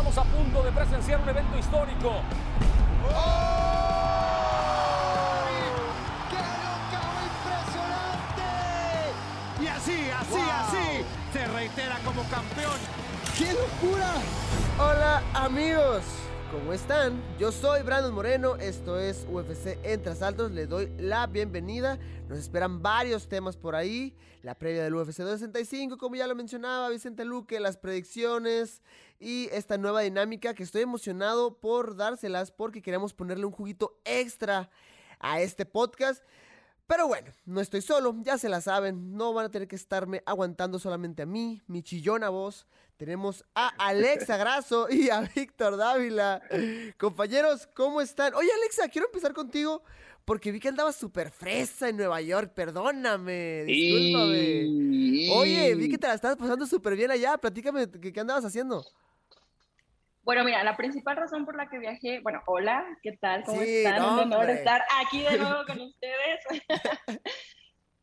Estamos a punto de presenciar un evento histórico. ¡Qué locao impresionante! Y así, así, así, se reitera como campeón. ¡Qué locura! Hola amigos, ¿cómo están? Yo soy Brandon Moreno, esto es UFC Entre Asaltos, le doy la bienvenida. Nos esperan varios temas por ahí, la previa del UFC 265, como ya lo mencionaba Vicente Luque, las predicciones y esta nueva dinámica que estoy emocionado por dárselas porque queremos ponerle un juguito extra a este podcast. Pero bueno, no estoy solo, ya se la saben, no van a tener que estarme aguantando solamente a mí, mi chillona voz. Tenemos a Alexa Grasso y a Víctor Dávila. Compañeros, ¿cómo están? Oye Alexa, quiero empezar contigo porque vi que andabas súper fresa en Nueva York, perdóname, discúlpame. Oye, vi que te la estabas pasando súper bien allá, platícame qué, qué andabas haciendo. Bueno, mira, la principal razón por la que viajé, bueno, hola, ¿qué tal? ¿Cómo Sí, están? no, Un honor hombre. estar aquí de nuevo con ustedes.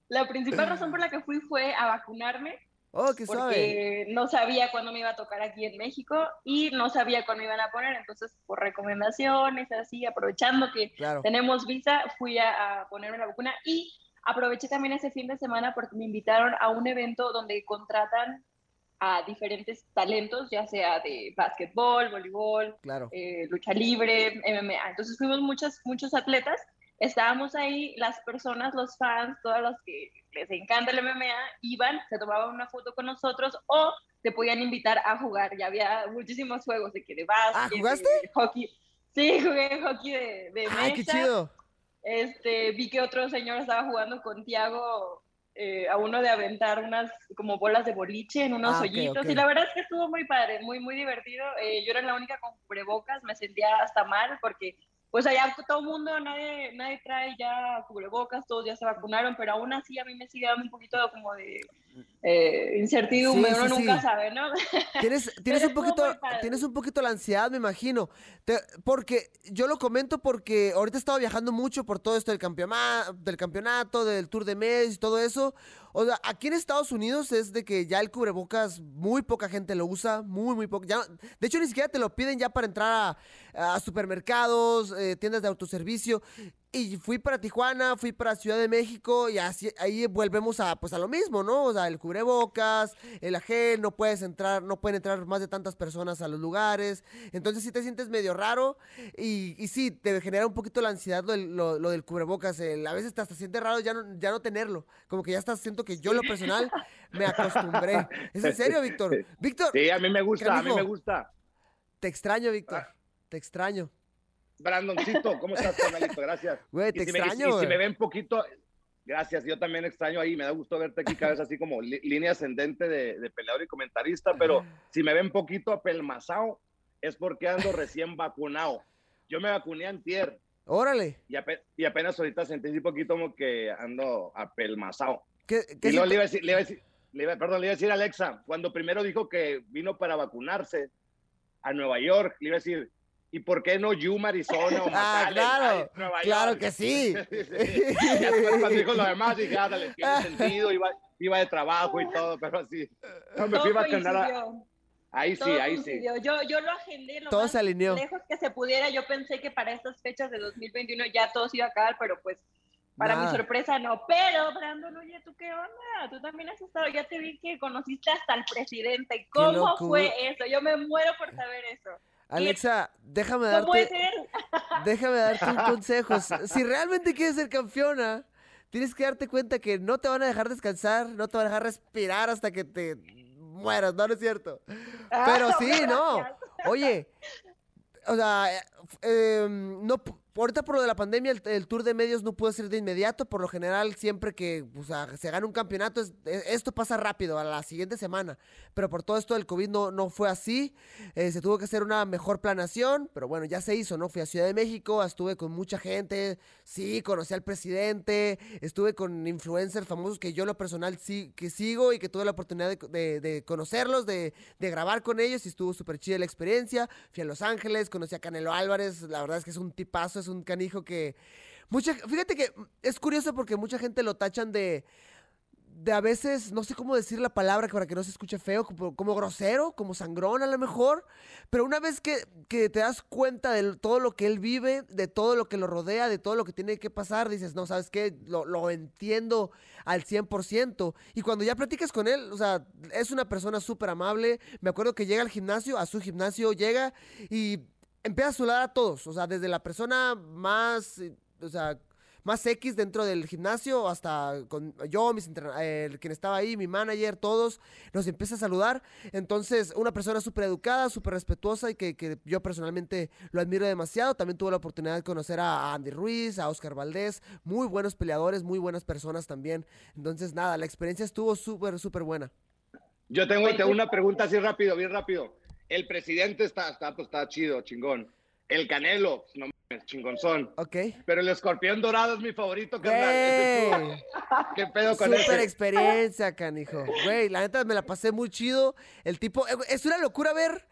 la principal razón por la que fui fue a vacunarme, Oh, qué porque no sabía cuándo me iba a tocar aquí en México y no sabía cuándo me iban a poner, entonces por recomendaciones, así, aprovechando que Claro. tenemos visa, fui a, a ponerme la vacuna y aproveché también ese fin de semana porque me invitaron a un evento donde contratan a diferentes talentos, ya sea de básquetbol, voleibol, Claro. eh, lucha libre, MMA. Entonces fuimos muchos, muchos atletas, estábamos ahí, las personas, los fans, todos los que les encanta el MMA, iban, se tomaban una foto con nosotros o te podían invitar a jugar. Ya había muchísimos juegos de que de básquet, Ah, ¿jugaste? de hockey. Sí, jugué hockey de, de Ay, qué mesa. chido. Este, vi que otro señor estaba jugando con Tiago eh, a uno de aventar unas como bolas de boliche en unos Ah, hoyitos. Y la verdad es que estuvo muy padre, muy, muy divertido. Eh, yo era la única con cubrebocas, me sentía hasta mal porque pues allá todo el mundo, nadie, nadie trae ya cubrebocas, todos ya se vacunaron, pero aún así a mí me sigue dando un poquito como de eh, incertidumbre, Sí, uno sí, nunca sí. sabe, ¿no? Tienes, tienes un poquito, tienes un poquito la ansiedad, me imagino. Te- porque yo lo comento porque ahorita he estado viajando mucho por todo esto del campeonato, del campeonato, del Tour de Mes y todo eso. O sea, aquí en Estados Unidos es de que ya el cubrebocas muy poca gente lo usa, muy muy. Ya, no- de hecho ni siquiera te lo piden ya para entrar a, a supermercados, eh, tiendas de autoservicio. Y fui para Tijuana, fui para Ciudad de México y así ahí volvemos a pues a lo mismo, ¿no? O sea, el cubrebocas, el agel, no puedes entrar, no pueden entrar más de tantas personas a los lugares. Entonces sí te sientes medio raro y, y sí, te genera un poquito la ansiedad lo, del- lo- lo del cubrebocas. el- a veces te hasta sientes raro ya no, ya no tenerlo. Como que ya estás, siento que yo en lo personal me acostumbré. ¿Es en serio, Víctor? Víctor, Sí, a mí me gusta, a mí me gusta. te extraño, Víctor. Te extraño. Brandoncito, ¿cómo estás, carnalito? Gracias. Güey, te Y si me- extraño, y si me ven poquito, gracias, yo también extraño ahí, me da gusto verte aquí cada vez así como li- línea ascendente de, de peleador y comentarista, pero si me ven poquito apelmazado, es porque ando recién vacunado. Yo me vacuné antier Órale. y, ape- y apenas ahorita sentí un poquito como que ando apelmazado. ¿Qué, qué Y luego le iba a decir, le iba a decir, le iba- perdón, le iba a decir a Alexa, cuando primero dijo que vino para vacunarse a Nueva York, le iba a decir, ¿y por qué no Yuma, Arizona o Ah, claro, Nueva claro York? que sí. Y después cuando dijo lo demás, dije, ah, dale, tiene sentido, iba, iba de trabajo y todo, pero así. No, me fui a. Ahí sí, Todo ahí sí. coincidió. Yo, yo lo agendé lo Todo más se alineó. lejos que se pudiera. Yo pensé que para estas fechas de 2021 ya todo se iba a acabar, pero pues para Nada. mi sorpresa no. Pero, Brandon, oye, ¿tú qué onda? Tú también has estado, ya te vi que conociste hasta al presidente. ¿Cómo locura. fue eso? Yo me muero por saber eso. Alexa, déjame ¿Cómo puede darte, ser? déjame darte un consejo. Si realmente quieres ser campeona, tienes que darte cuenta que no te van a dejar descansar, no te van a dejar respirar hasta que te mueras, no, no es cierto. Pero sí, no. Oye, o sea, eh, eh, no, ahorita por lo de la pandemia, el, tour de medios no puede ser de inmediato. Por lo general, siempre que se gana un campeonato, e, esto pasa rápido, a la siguiente semana. Pero por todo esto del COVID no, no fue así. Eh, se tuvo que hacer una mejor planación, pero bueno, ya se hizo, ¿no? Fui a Ciudad de México, estuve con mucha gente, sí, conocí al presidente, estuve con influencers famosos que yo lo personal sí, que sigo y que tuve la oportunidad de, conocerlos, de, grabar con ellos y estuvo súper chida la experiencia. Fui a Los Ángeles, conocí a Canelo Álvarez, la verdad es que es un tipazo, un canijo que... Mucha, fíjate que es curioso porque mucha gente lo tachan de, de a veces, no sé cómo decir la palabra para que no se escuche feo, como, grosero, como sangrón a lo mejor, pero una vez que, te das cuenta de todo lo que él vive, de todo lo que lo rodea, de todo lo que tiene que pasar, dices, no, ¿sabes qué? Lo, lo entiendo al 100%. Y cuando ya platicas con él, o sea, es una persona súper amable. Me acuerdo que llega al gimnasio, a su gimnasio llega y empieza a saludar a todos, o sea, desde la persona más, eh, o sea, más X dentro del gimnasio, hasta con yo, mis eh, quien estaba ahí, mi manager, todos, nos empieza a saludar. Entonces, una persona súper educada, súper respetuosa y que, yo personalmente lo admiro demasiado. También tuve la oportunidad de conocer a Andy Ruiz, a Oscar Valdés, muy buenos peleadores, muy buenas personas también. Entonces, nada, la experiencia estuvo súper, súper buena. Yo tengo, tengo una pregunta así rápido, bien rápido. El presidente está, está, pues, está chido, chingón. El Canelo, no mames, chingonzón. Ok. Pero el escorpión dorado es mi favorito, carnal. ¿Qué pedo con eso? Super experiencia, canijo. Güey, la neta me la pasé muy chido. El tipo, eh, es una locura ver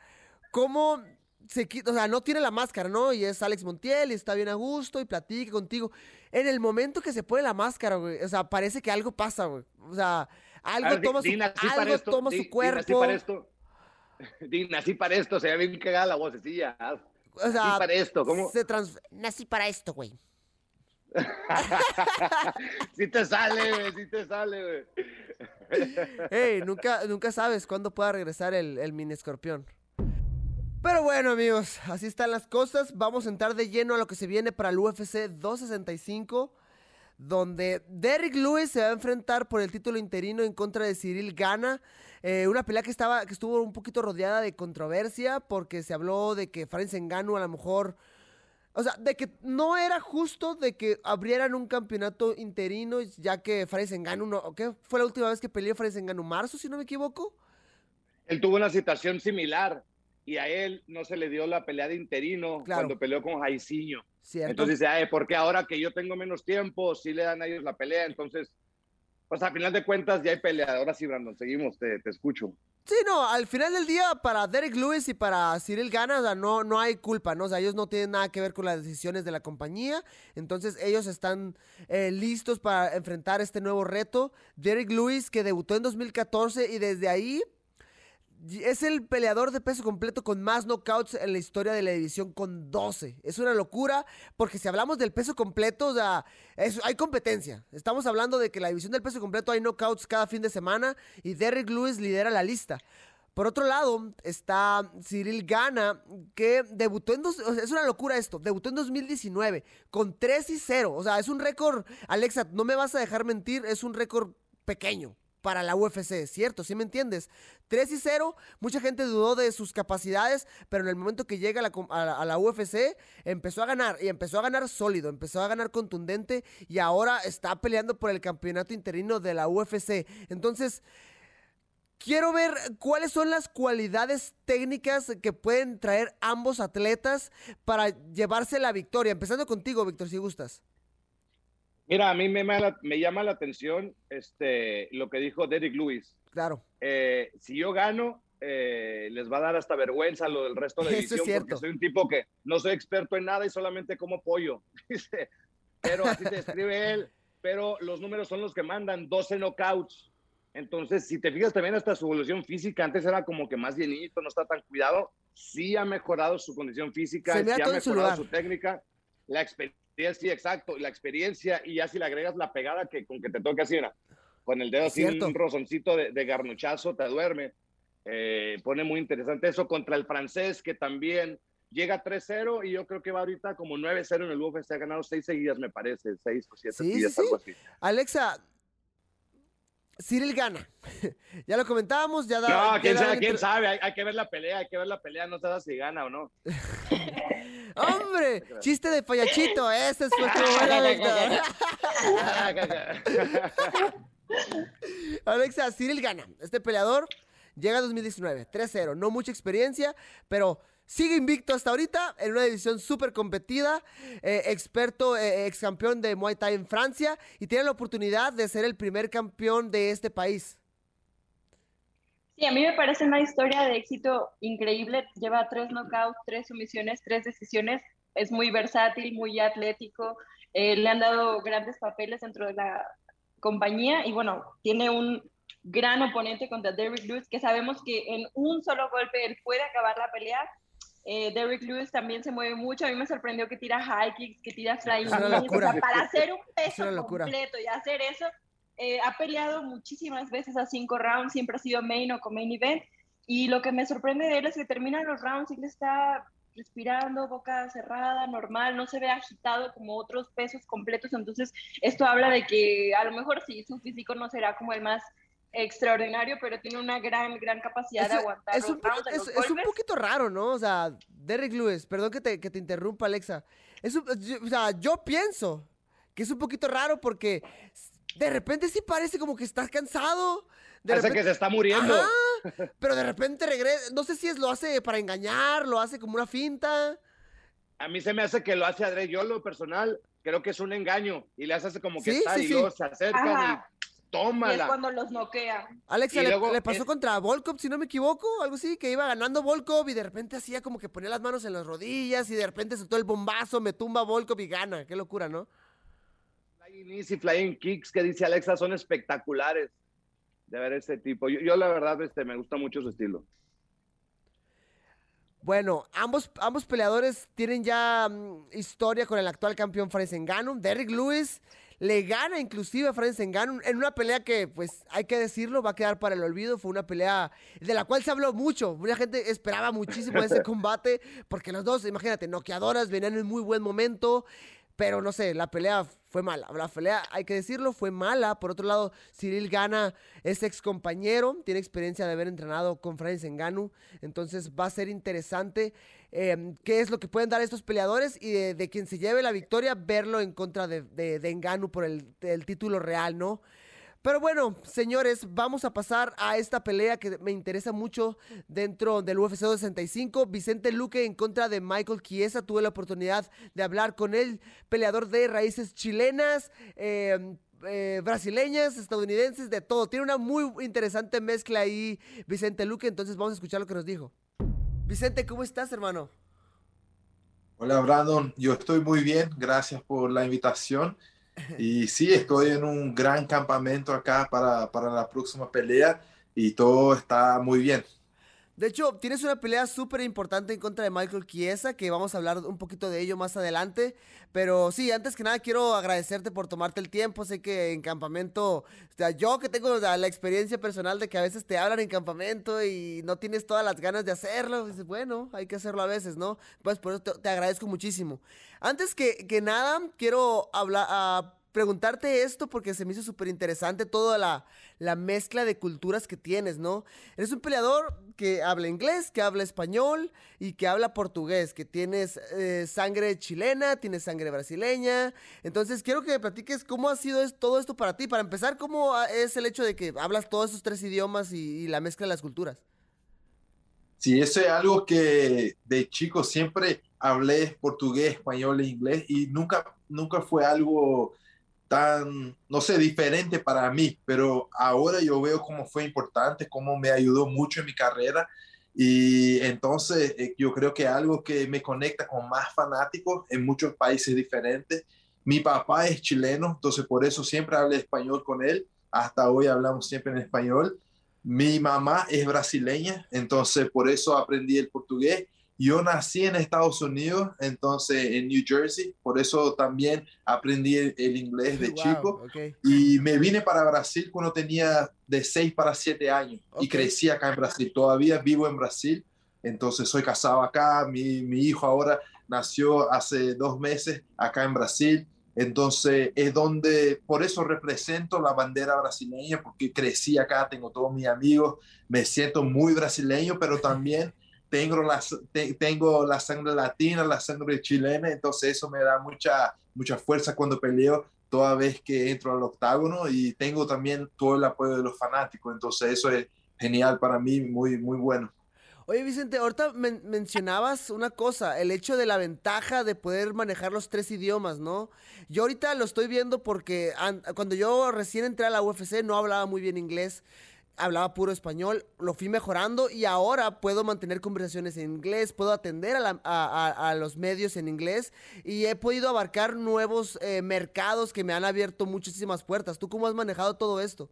cómo se quita, o sea, no tiene la máscara, ¿no? Y es Alex Montiel y está bien a gusto y platica contigo. En el momento que se pone la máscara, güey, o sea, parece que algo pasa, güey. O sea, algo toma su, algo toma su cuerpo. para esto. nací para esto, se ve bien cagada la vocecilla. O sea, nací para esto, ¿cómo? Se trans... Nací para esto, güey. sí te sale, güey, sí te sale, güey. Ey, nunca, nunca sabes cuándo pueda regresar el, el mini escorpión. Pero bueno, amigos, así están las cosas. Vamos a entrar de lleno a lo que se viene para el UFC 265 donde Derrick Lewis se va a enfrentar por el título interino en contra de Cyril Gana. Eh, una pelea que, estaba, que estuvo un poquito rodeada de controversia porque se habló de que Francis Ngannou a lo mejor... O sea, de que no era justo de que abrieran un campeonato interino, ya que Francis Ngannou no... ¿Qué fue la última vez que peleó Francis Ngannou? ¿Marzo, si no me equivoco? Él tuvo una situación similar y a él no se le dio la pelea de interino cuando peleó con Jaiciño. Entonces dice, Ay, ¿por qué ahora que yo tengo menos tiempo, sí le dan a ellos la pelea? Entonces, pues al final de cuentas ya hay pelea. Ahora sí, Brandon, seguimos, te, te escucho. Sí, no, al final del día para Derek Lewis y para Cyril Gana, o sea, no, no hay culpa, ¿no? O sea, ellos no tienen nada que ver con las decisiones de la compañía, entonces ellos están eh, listos para enfrentar este nuevo reto. Derek Lewis que debutó en 2014 y desde ahí es el peleador de peso completo con más knockouts en la historia de la división con 12. Es una locura porque si hablamos del peso completo, o sea, hay competencia. Estamos hablando de que la división del peso completo hay knockouts cada fin de semana y Derrick Lewis lidera la lista. Por otro lado, está Cyril Gana, que debutó en dos, es una locura esto, debutó en 2019 con 3 y 0. O sea, es un récord, Alexa, no me vas a dejar mentir, es un récord pequeño para la UFC, ¿cierto? ¿Sí me entiendes? 3 y 0, mucha gente dudó de sus capacidades, pero en el momento que llega a la, UFC, empezó a ganar, y empezó a ganar sólido, empezó a ganar contundente, y ahora está peleando por el campeonato interino de la UFC. Entonces, quiero ver cuáles son las cualidades técnicas que pueden traer ambos atletas para llevarse la victoria. Empezando contigo, Víctor, si gustas. Mira, a mí me, me llama la atención este, lo que dijo Derek Lewis. Claro. Eh, si yo gano, eh, les va a dar hasta vergüenza lo del resto de la división, porque soy un tipo que no soy experto en nada y solamente como pollo. pero así te escribe él. Pero los números son los que mandan 12 knockouts. Entonces, si te fijas también hasta su evolución física, antes era como que más llenito, no está tan cuidado. Sí ha mejorado su condición física, sí ha mejorado su técnica. La experiencia Sí, exacto, la experiencia y ya si le agregas la pegada que con que te toque así, con el dedo así un rozoncito de, garnuchazo te duerme. Eh, pone muy interesante eso contra el francés que también llega 3-0 y yo creo que va ahorita como 9-0 en el UFC, ha ganado 6 seguidas me parece, 6 o 7 seguidas, algo así. Alexa, Cyril gana. ya lo comentábamos, ya da. No, quién, sabe, quién sabe, hay, que ver la pelea, hay que ver la pelea, no sabes si gana o no. Hombre, chiste, de payachito, ese fue tu buena, Alexa, Cyril gana. Este peleador llega a 2019, 3-0. No mucha experiencia, pero sigue invicto hasta ahorita en una división súper competida. Eh, experto, eh, ex campeón de Muay Thai en Francia y tiene la oportunidad de ser el primer campeón de este país. Sí, a mí me parece una historia de éxito increíble. Lleva tres knockouts, tres sumisiones, tres decisiones. Es muy versátil, muy atlético. Eh, le han dado grandes papeles dentro de la compañía y bueno, tiene un gran oponente contra Derrick Lewis, que sabemos que en un solo golpe él puede acabar la pelea. Eh, Derrick Lewis también se mueve mucho. A mí me sorprendió que tira high kicks, que tira flying knees. O sea, para hacer un peso completo y hacer eso, eh, ha peleado muchísimas veces a cinco rounds, siempre ha sido main o con main event. Y lo que me sorprende de él es que termina los rounds y le está respirando, boca cerrada, normal, no se ve agitado como otros pesos completos. Entonces, esto habla de que a lo mejor sí, su físico no será como el más extraordinario, pero tiene una gran, gran capacidad de aguantar. Es, un, es, un poquito raro, ¿no? O sea, Derrick Lewis, perdón que te, que te interrumpa, Alexa. Es o sea, yo pienso que es un poquito raro porque de repente sí parece como que estás cansado. De parece que se está muriendo. pero de repente regresa. No sé si es lo hace para engañar, lo hace como una finta. A mí se me hace que lo hace Adre. Yo, lo personal, creo que es un engaño. Y le hace como que está y luego se acerca y tómala. Y es cuando los noquea. Alexa, le, pasó contra Volkov, si no me equivoco, algo así, que iba ganando Volkov y de repente hacía como que ponía las manos en las rodillas y de repente soltó el bombazo, me tumba Volkov y gana. Qué locura, ¿no? Flying y Flying Kicks que dice Alexa son espectaculares de ver este tipo. Yo, la verdad este, me gusta mucho su estilo. Bueno, ambos, ambos peleadores tienen ya mm, historia con el actual campeón Francis Ngannou. Derrick Lewis le gana inclusive a Francis Ngannou en una pelea que, pues, hay que decirlo, va a quedar para el olvido. Fue una pelea de la cual se habló mucho. Mucha gente esperaba muchísimo ese combate porque los dos, imagínate, noqueadoras venían en muy buen momento. Pero no sé, la pelea fue mala. La pelea, hay que decirlo, fue mala. Por otro lado, Cyril Gana es ex compañero, tiene experiencia de haber entrenado con Francis Ngannou. Entonces va a ser interesante em, qué es lo que pueden dar estos peleadores y de, quien se lleve la victoria, verlo en contra de, de, por el, el título real, ¿no? Pero bueno, señores, vamos a pasar a esta pelea que me interesa mucho dentro del UFC 265. Vicente Luque en contra de Michael Chiesa. Tuve la oportunidad de hablar con él, peleador de raíces chilenas. Em, eh, brasileñas, estadounidenses, de todo. Tiene una muy interesante mezcla ahí, Vicente Luque. Entonces vamos a escuchar lo que nos dijo. Vicente, ¿cómo estás, hermano? Hola, Brandon. Yo estoy muy bien. Gracias por la invitación. Y sí, estoy en un gran campamento acá para, para la próxima pelea y todo está muy bien. De hecho, tienes una pelea súper importante en contra de Michael Chiesa, que vamos a hablar un poquito de ello más adelante. Pero sí, antes que nada quiero agradecerte por tomarte el tiempo. Sé que en campamento, o sea, yo que tengo la experiencia personal de que a veces te hablan en campamento y no tienes todas las ganas de hacerlo. Dices, bueno, hay que hacerlo a veces, ¿no? Pues por eso te, agradezco muchísimo. Antes que, que nada, quiero hablar... a preguntarte esto porque se me hizo súper interesante toda la, la, mezcla de culturas que tienes, ¿no? Eres un peleador que habla inglés, que habla español y que habla portugués, que tienes eh, sangre chilena, tienes sangre brasileña. Entonces quiero que me platiques cómo ha sido todo esto para ti. Para empezar, ¿cómo es el hecho de que hablas todos esos tres idiomas y, y la mezcla de las culturas? Sí, eso es algo que de chico siempre hablé portugués, español e inglés y nunca, nunca fue algo no sé, diferente para mí, pero ahora yo veo cómo fue importante, cómo me ayudó mucho en mi carrera y entonces eh, yo creo que algo que me conecta con más fanáticos en muchos países diferentes. Mi papá es chileno, entonces por eso siempre hablé español con él, hasta hoy hablamos siempre en español. Mi mamá es brasileña, entonces por eso aprendí el portugués yo nací en Estados Unidos, entonces en New Jersey, por eso también aprendí el, inglés de chico. Y me vine para Brasil cuando tenía de 6 para 7 años y crecí acá en Brasil. Todavía vivo en Brasil, entonces soy casado acá. Mi, mi hijo ahora nació hace dos meses acá en Brasil. Entonces es donde, por eso represento la bandera brasileña, porque crecí acá, tengo todos mis amigos, me siento muy brasileño, pero también tengo la, tengo la sangre latina, la sangre chilena, entonces eso me da mucha, mucha fuerza cuando peleo toda vez que entro al octágono y tengo también todo el apoyo de los fanáticos, entonces eso es genial para mí, muy, muy bueno. Oye Vicente, ahorita mencionabas una cosa, el hecho de la ventaja de poder manejar los tres idiomas, ¿no? Yo ahorita lo estoy viendo porque cuando yo recién entré a la UFC no hablaba muy bien inglés hablaba puro español, lo fui mejorando y ahora puedo mantener conversaciones en inglés, puedo atender a, los medios en inglés y he podido abarcar nuevos eh, mercados que me han abierto muchísimas puertas. ¿Tú cómo has manejado todo esto?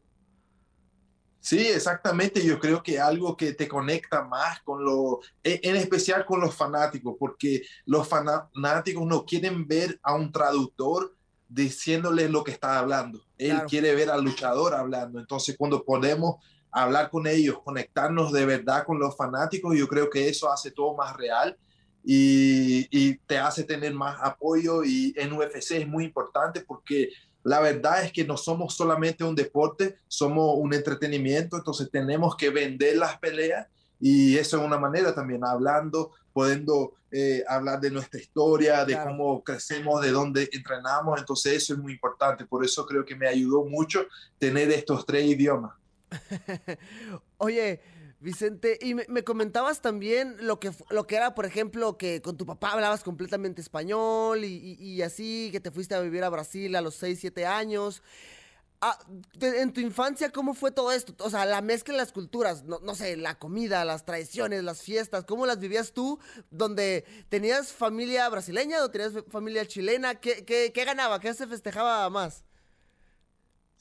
Sí, exactamente. Yo creo que algo que te conecta más con lo, e, en especial con los fanáticos, porque los fanáticos no quieren ver a un traductor diciéndole lo que está hablando. Él quiere ver al luchador hablando. Entonces, cuando podemos hablar con ellos, conectarnos de verdad con los fanáticos, yo creo que eso hace todo más real y, y te hace tener más apoyo y en UFC es muy importante porque la verdad es que no somos solamente un deporte, somos un entretenimiento, entonces tenemos que vender las peleas y eso es una manera también, hablando, pudiendo eh, hablar de nuestra historia, de cómo crecemos, de dónde entrenamos, entonces eso es muy importante, por eso creo que me ayudó mucho tener estos tres idiomas. Oye, Vicente, y me, comentabas también lo que, lo que era, por ejemplo, que con tu papá hablabas completamente español y, así, que te fuiste a vivir a Brasil a los 6, 7 años. Ah, en tu infancia, ¿cómo fue todo esto? O sea, la mezcla de las culturas, no, no, sé, la comida, las tradiciones, las fiestas, ¿cómo las vivías tú? Donde tenías familia brasileña o tenías familia chilena, ¿qué, qué, qué ganaba? ¿Qué se festejaba más?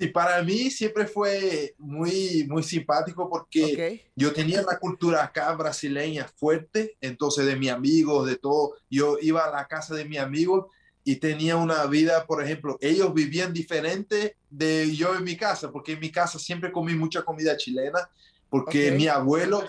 Y para mí siempre fue muy, muy simpático porque yo tenía la cultura acá brasileña fuerte, entonces de mi amigo, de todo, yo iba a la casa de mi amigo y tenía una vida, por ejemplo, ellos vivían diferente de yo en mi casa, porque en mi casa siempre comí mucha comida chilena, porque mi abuelo,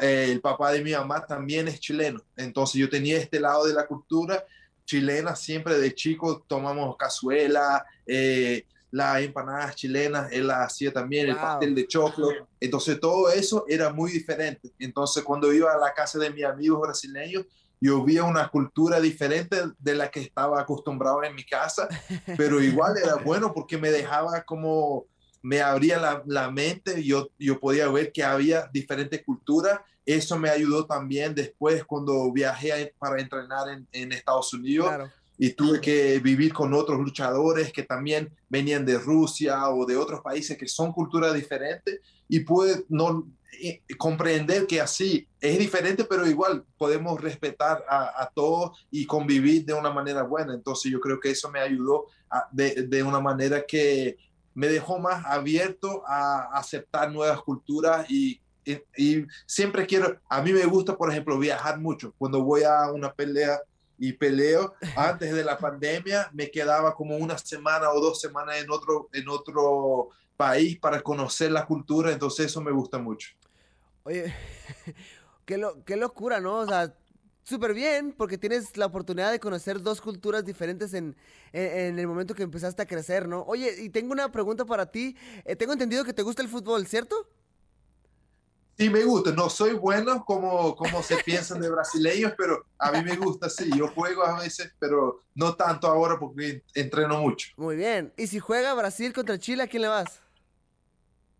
eh, el papá de mi mamá también es chileno, entonces yo tenía este lado de la cultura chilena, siempre de chico tomamos cazuela, eh, las empanadas chilenas, él las hacía también, el pastel de choclo. Entonces todo eso era muy diferente. Entonces cuando iba a la casa de mis amigos brasileños, yo veía una cultura diferente de la que estaba acostumbrado en mi casa, pero igual era bueno porque me dejaba como, me abría la, la mente, yo, yo podía ver que había diferentes culturas. Eso me ayudó también después cuando viajé para entrenar en, en Estados Unidos. Claro y tuve que vivir con otros luchadores que también venían de Rusia o de otros países que son culturas diferentes y pude no, eh, comprender que así es diferente, pero igual podemos respetar a, todos y convivir de una manera buena. Entonces yo creo que eso me ayudó de, de, una manera que me dejó más abierto a aceptar nuevas culturas y, y, y siempre quiero, a mí me gusta, por ejemplo, viajar mucho. Cuando voy a una pelea y peleo. Antes de la pandemia me quedaba como una semana o dos semanas en otro, en otro país para conocer la cultura, entonces eso me gusta mucho. Oye, qué, lo, qué locura, ¿no? O sea, súper bien, porque tienes la oportunidad de conocer dos culturas diferentes en, en, el momento que empezaste a crecer, ¿no? Oye, y tengo una pregunta para ti. Eh, tengo entendido que te gusta el fútbol, ¿cierto? Sí, me gusta. No soy bueno como, como se piensan de brasileños, pero a mí me gusta, sí. Yo juego a veces, pero no tanto ahora porque entreno mucho. Muy bien. ¿Y si juega Brasil contra Chile, a quién le vas?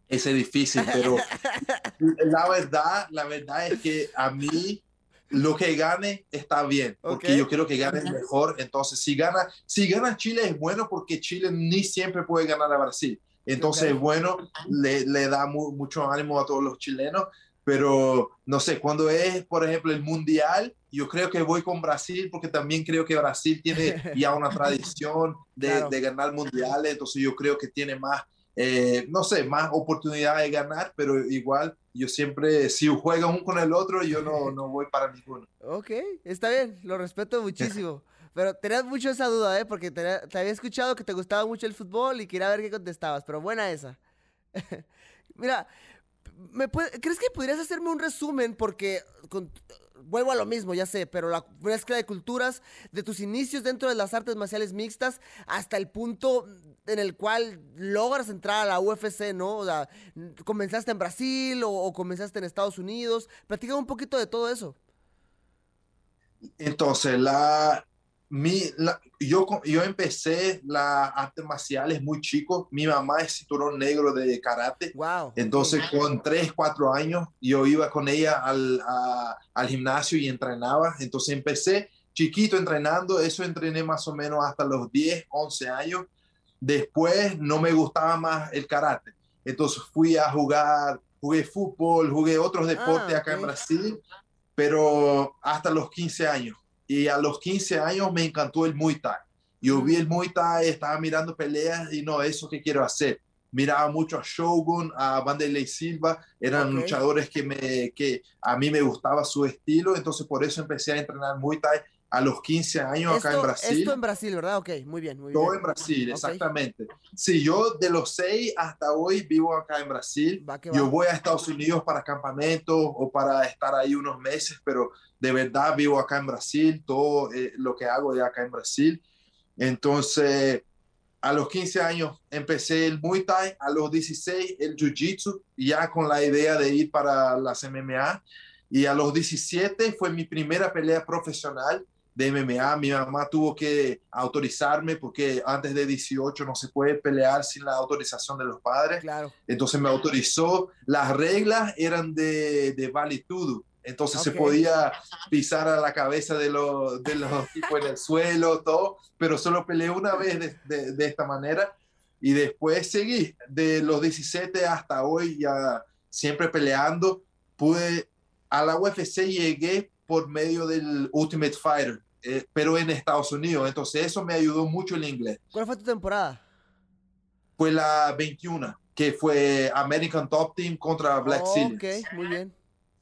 Ese es difícil, pero la verdad, la verdad es que a mí lo que gane está bien, porque yo quiero que gane mejor. Entonces, si gana, si gana Chile es bueno porque Chile ni siempre puede ganar a Brasil. Entonces, bueno, le, le da mucho ánimo a todos los chilenos, pero no sé, cuando es, por ejemplo, el Mundial, yo creo que voy con Brasil porque también creo que Brasil tiene ya una tradición de, de ganar mundiales, entonces yo creo que tiene más, eh, no sé, más oportunidad de ganar, pero igual yo siempre, si juega uno con el otro, yo no, no voy para ninguno. Ok, está bien, lo respeto muchísimo. Pero tenías mucho esa duda, ¿eh? Porque te, había escuchado que te gustaba mucho el fútbol y quería ver qué contestabas, pero buena esa. Mira, ¿me ¿crees que podrías hacerme un resumen? Porque vuelvo a lo mismo, ya sé, pero la mezcla de culturas, de tus inicios dentro de las artes marciales mixtas hasta el punto en el cual logras entrar a la UFC, ¿no? O sea, ¿comenzaste en Brasil o, o comenzaste en Estados Unidos? Platica un poquito de todo eso. Entonces, la, mi, la- yo, yo empecé las artes marciales muy chico. Mi mamá es cinturón negro de karate. Wow. Entonces, con 3, 4 años, yo iba con ella al, a- al gimnasio y entrenaba. Entonces, empecé chiquito entrenando. Eso entrené más o menos hasta los 10, 11 años. Después, no me gustaba más el karate. Entonces, fui a jugar, jugué fútbol, jugué otros deportes Ah, acá en. Brasil, pero hasta los 15 años. Y a los 15 años me encantó el Muay Thai. Yo vi el Muay Thai, estaba mirando peleas y no, eso que quiero hacer. Miraba mucho a Shogun, a Vanderlei Silva, eran luchadores que, me, que a mí me gustaba su estilo, entonces por eso empecé a entrenar Muay Thai a los 15 años acá en Esto, Brasil. esto en Brasil, ¿verdad? Ok, muy bien, muy Todo bien. en Brasil, exactamente. Sí, yo de los 6 hasta hoy vivo acá en Brasil. Va que Yo va. voy a Estados Unidos para campamentos o para estar ahí unos meses, pero de verdad vivo acá en Brasil, todo eh, lo que hago es acá en Brasil. Entonces, a los 15 años empecé el Muay Thai, a los 16 el Jiu-Jitsu, ya con la idea de ir para las MMA. Y a los 17 fue mi primera pelea profesional de MMA. Mi mamá tuvo que autorizarme porque antes de 18 no se puede pelear sin la autorización de los padres. Claro. Entonces me autorizó. Las reglas eran de, de vale todo. Entonces se podía pisar a la cabeza de los, de los tipos en el suelo, todo, pero solo peleé una vez de, de- de esta manera y después seguí. De los 17 hasta hoy ya siempre peleando. Pude, a la UFC llegué por medio del Ultimate Fighter, eh, pero en Estados Unidos. Entonces eso me ayudó mucho el inglés ¿Cuál fue tu temporada? fue la 21, que fue American Top Team contra Black Oh. Ok, muy bien.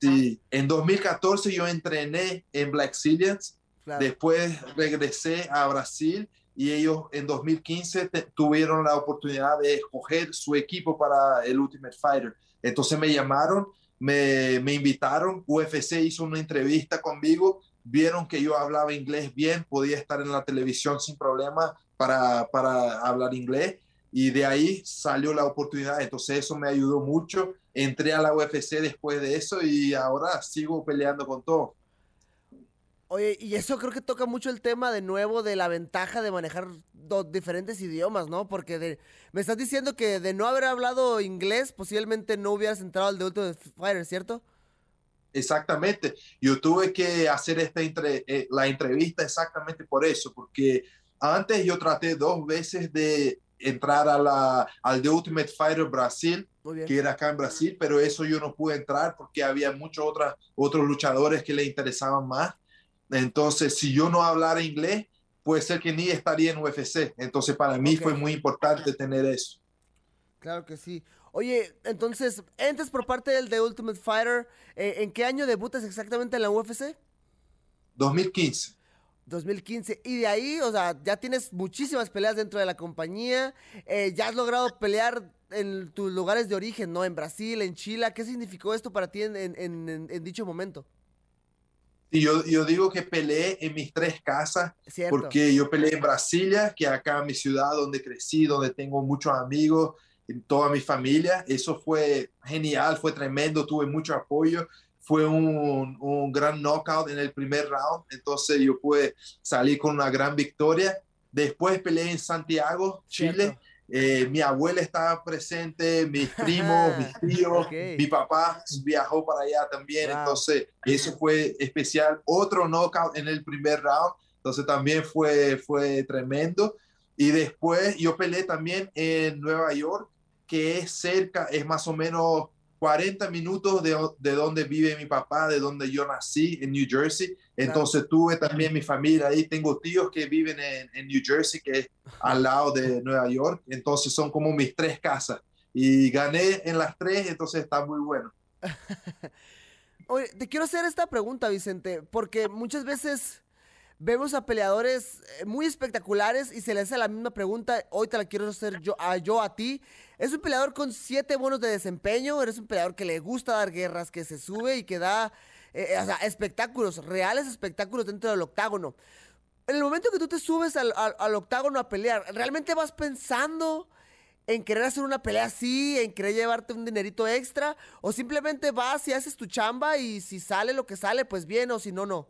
Sí, en 2014 yo entrené en Black Zillions, Claro. después regresé a Brasil y ellos en 2015 te- tuvieron la oportunidad de escoger su equipo para el Ultimate Fighter. Entonces me llamaron, me, me invitaron, UFC hizo una entrevista conmigo, vieron que yo hablaba inglés bien, podía estar en la televisión sin problema para, para hablar inglés y de ahí salió la oportunidad. Entonces eso me ayudó mucho. Entré a la UFC después de eso y ahora sigo peleando con todo. Oye, y eso creo que toca mucho el tema de nuevo de la ventaja de manejar dos diferentes idiomas, ¿no? Porque de- me estás diciendo que de no haber hablado inglés, posiblemente no hubieras entrado al de Ultimate Fighter, ¿cierto? Exactamente. Yo tuve que hacer esta entre- eh, la entrevista exactamente por eso, porque antes yo traté dos veces de entrar a la, al The Ultimate Fighter Brasil, que era acá en Brasil, pero eso yo no pude entrar porque había muchos otros luchadores que le interesaban más. Entonces, si yo no hablara inglés, puede ser que ni estaría en UFC. Entonces, para mí fue muy importante tener eso. Claro que sí. Oye, entonces, entras por parte del The Ultimate Fighter. eh, ¿En qué año debutas exactamente en la UFC? 2015. 2015. Y de ahí, o sea, ya tienes muchísimas peleas dentro de la compañía. eh, ya has logrado pelear en tus lugares de origen, ¿no? En Brasil, en Chile. ¿Qué significó esto para ti en, en- en- en- en dicho momento? Y yo, yo digo que peleé en mis tres casas Cierto. porque yo peleé en Brasilia, que acá mi ciudad donde crecí, donde tengo muchos amigos, en toda mi familia. Eso fue genial, fue tremendo, tuve mucho apoyo. Fue un, un gran knockout en el primer round, entonces yo pude salir con una gran victoria. Después peleé en Santiago, Chile. Cierto. Eh, mi abuela estaba presente, mis primos, mis tíos, Ok. mi papá viajó para allá también, Wow. entonces eso fue especial. Otro knockout en el primer round, entonces también fue, fue tremendo. Y después yo peleé también en Nueva York, que es cerca, es más o menos 40 minutos de, de donde vive mi papá, de donde yo nací, en New Jersey. Entonces tuve también mi familia ahí, tengo tíos que viven en, en New Jersey, que es al lado de Nueva York, entonces son como mis tres casas. Y gané en las tres, entonces está muy bueno. Oye, te quiero hacer esta pregunta, Vicente, porque muchas veces vemos a peleadores eh, muy espectaculares y se les hace la misma pregunta. Hoy te la quiero hacer yo a, yo a ti. Es un peleador con siete bonos de desempeño, eres un peleador que le gusta dar guerras, que se sube y que da eh, o sea, espectáculos, reales espectáculos dentro del octágono. En el momento que tú te subes al, al- al octágono a pelear, ¿realmente vas pensando en querer hacer una pelea así, en querer llevarte un dinerito extra? ¿O simplemente vas y haces tu chamba y si sale lo que sale, pues bien, o si no, no?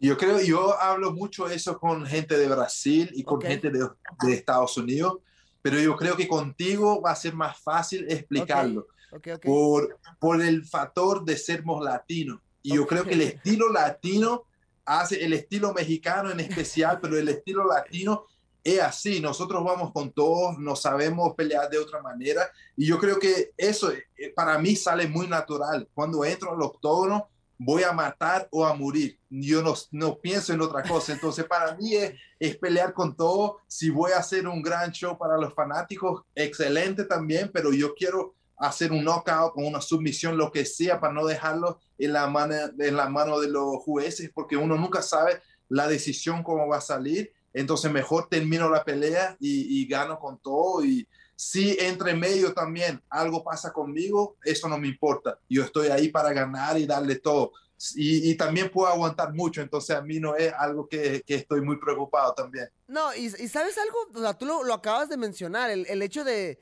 Yo creo, yo hablo mucho eso con gente de Brasil y con gente de, de Estados Unidos, pero yo creo que contigo va a ser más fácil explicarlo Ok, ok. por, por el factor de sermos latinos. Y yo creo que el estilo latino hace el estilo mexicano en especial, pero el estilo latino es así. Nosotros vamos con todos, no sabemos pelear de otra manera. Y yo creo que eso eh, para mí sale muy natural. Cuando entro al octógono, voy a matar o a morir. Yo no, no pienso en otra cosa. Entonces, para mí es, es pelear con todo. Si voy a hacer un gran show para los fanáticos, excelente también, pero yo quiero hacer un knockout con una submisión, lo que sea, para no dejarlo en la mano, en la mano de los jueces, porque uno nunca sabe la decisión cómo va a salir. Entonces, mejor termino la pelea y, y gano con todo. Y si entre medio también algo pasa conmigo, eso no me importa. Yo estoy ahí para ganar y darle todo. Y, también puedo aguantar mucho, entonces a mí no es algo que, estoy muy preocupado también. No, y, y ¿sabes algo? O sea, tú lo, acabas de mencionar, el, hecho de,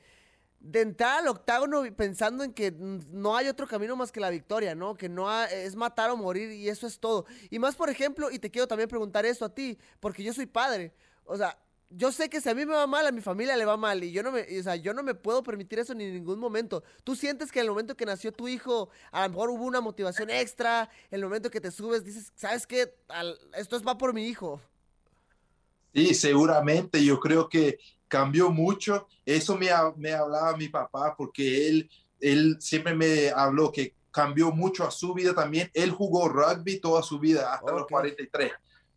de entrar al octágono pensando en que no hay otro camino más que la victoria, ¿no? Que no es matar o morir y eso es todo. Y más, por ejemplo, y te quiero también preguntar esto a ti, porque yo soy padre. O sea, yo sé que si a mí me va mal, a mi familia le va mal y yo no me, o sea, yo no me puedo permitir eso ni en ningún momento. ¿Tú sientes que en el momento que nació tu hijo, a lo mejor hubo una motivación extra? En el momento que te subes, dices, ¿sabes qué? Al- esto es va por mi hijo. Sí, seguramente. Yo creo que cambió mucho. Eso me, me hablaba mi papá porque él, él siempre me habló que cambió mucho a su vida también. Él jugó rugby toda su vida, hasta los Ok. 43.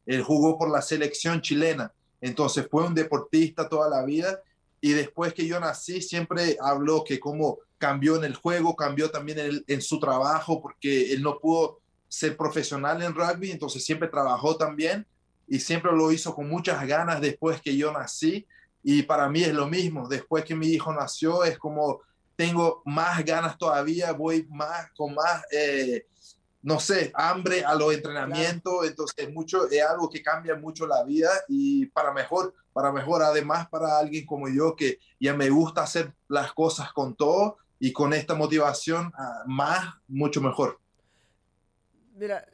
Él jugó por la selección chilena. Entonces fue un deportista toda la vida. Y después que yo nací, siempre habló que como cambió en el juego, cambió también en su trabajo, porque él no pudo ser profesional en rugby, entonces siempre trabajó también y siempre lo hizo con muchas ganas después que yo nací. Y para mí es lo mismo, después que mi hijo nació es como tengo más ganas todavía, voy más con más, eh, no sé, hambre a los entrenamientos, entonces es mucho, es algo que cambia mucho la vida y para mejor, para mejor, además para alguien como yo que ya me gusta hacer las cosas con todo y con esta motivación ah, más, mucho mejor. Mira,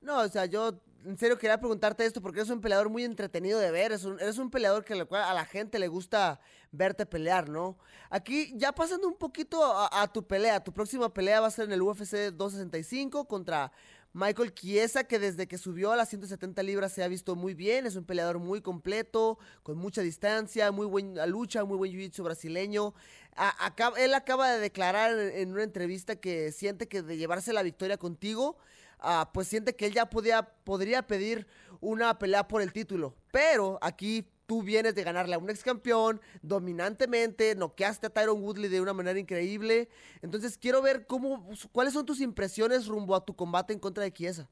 no, o sea, yo en serio quería preguntarte esto porque eres un peleador muy entretenido de ver, eres un, eres un peleador que a la gente le gusta verte pelear, ¿no? Aquí, ya pasando un poquito a, tu pelea, tu próxima pelea va a ser en el UFC 265 contra Michael Chiesa, que desde que subió a las 170 libras se ha visto muy bien, es un peleador muy completo, con mucha distancia, muy buena lucha, muy buen jiu-jitsu brasileño. A- él acaba de declarar en una entrevista que siente que de llevarse la victoria contigo, ah, pues siente que él ya podía, podría pedir una pelea por el título. Pero aquí tú vienes de ganarle a un ex campeón dominantemente, noqueaste a Tyron Woodley de una manera increíble. Entonces quiero ver cómo, cuáles son tus impresiones rumbo a tu combate en contra de Chiesa.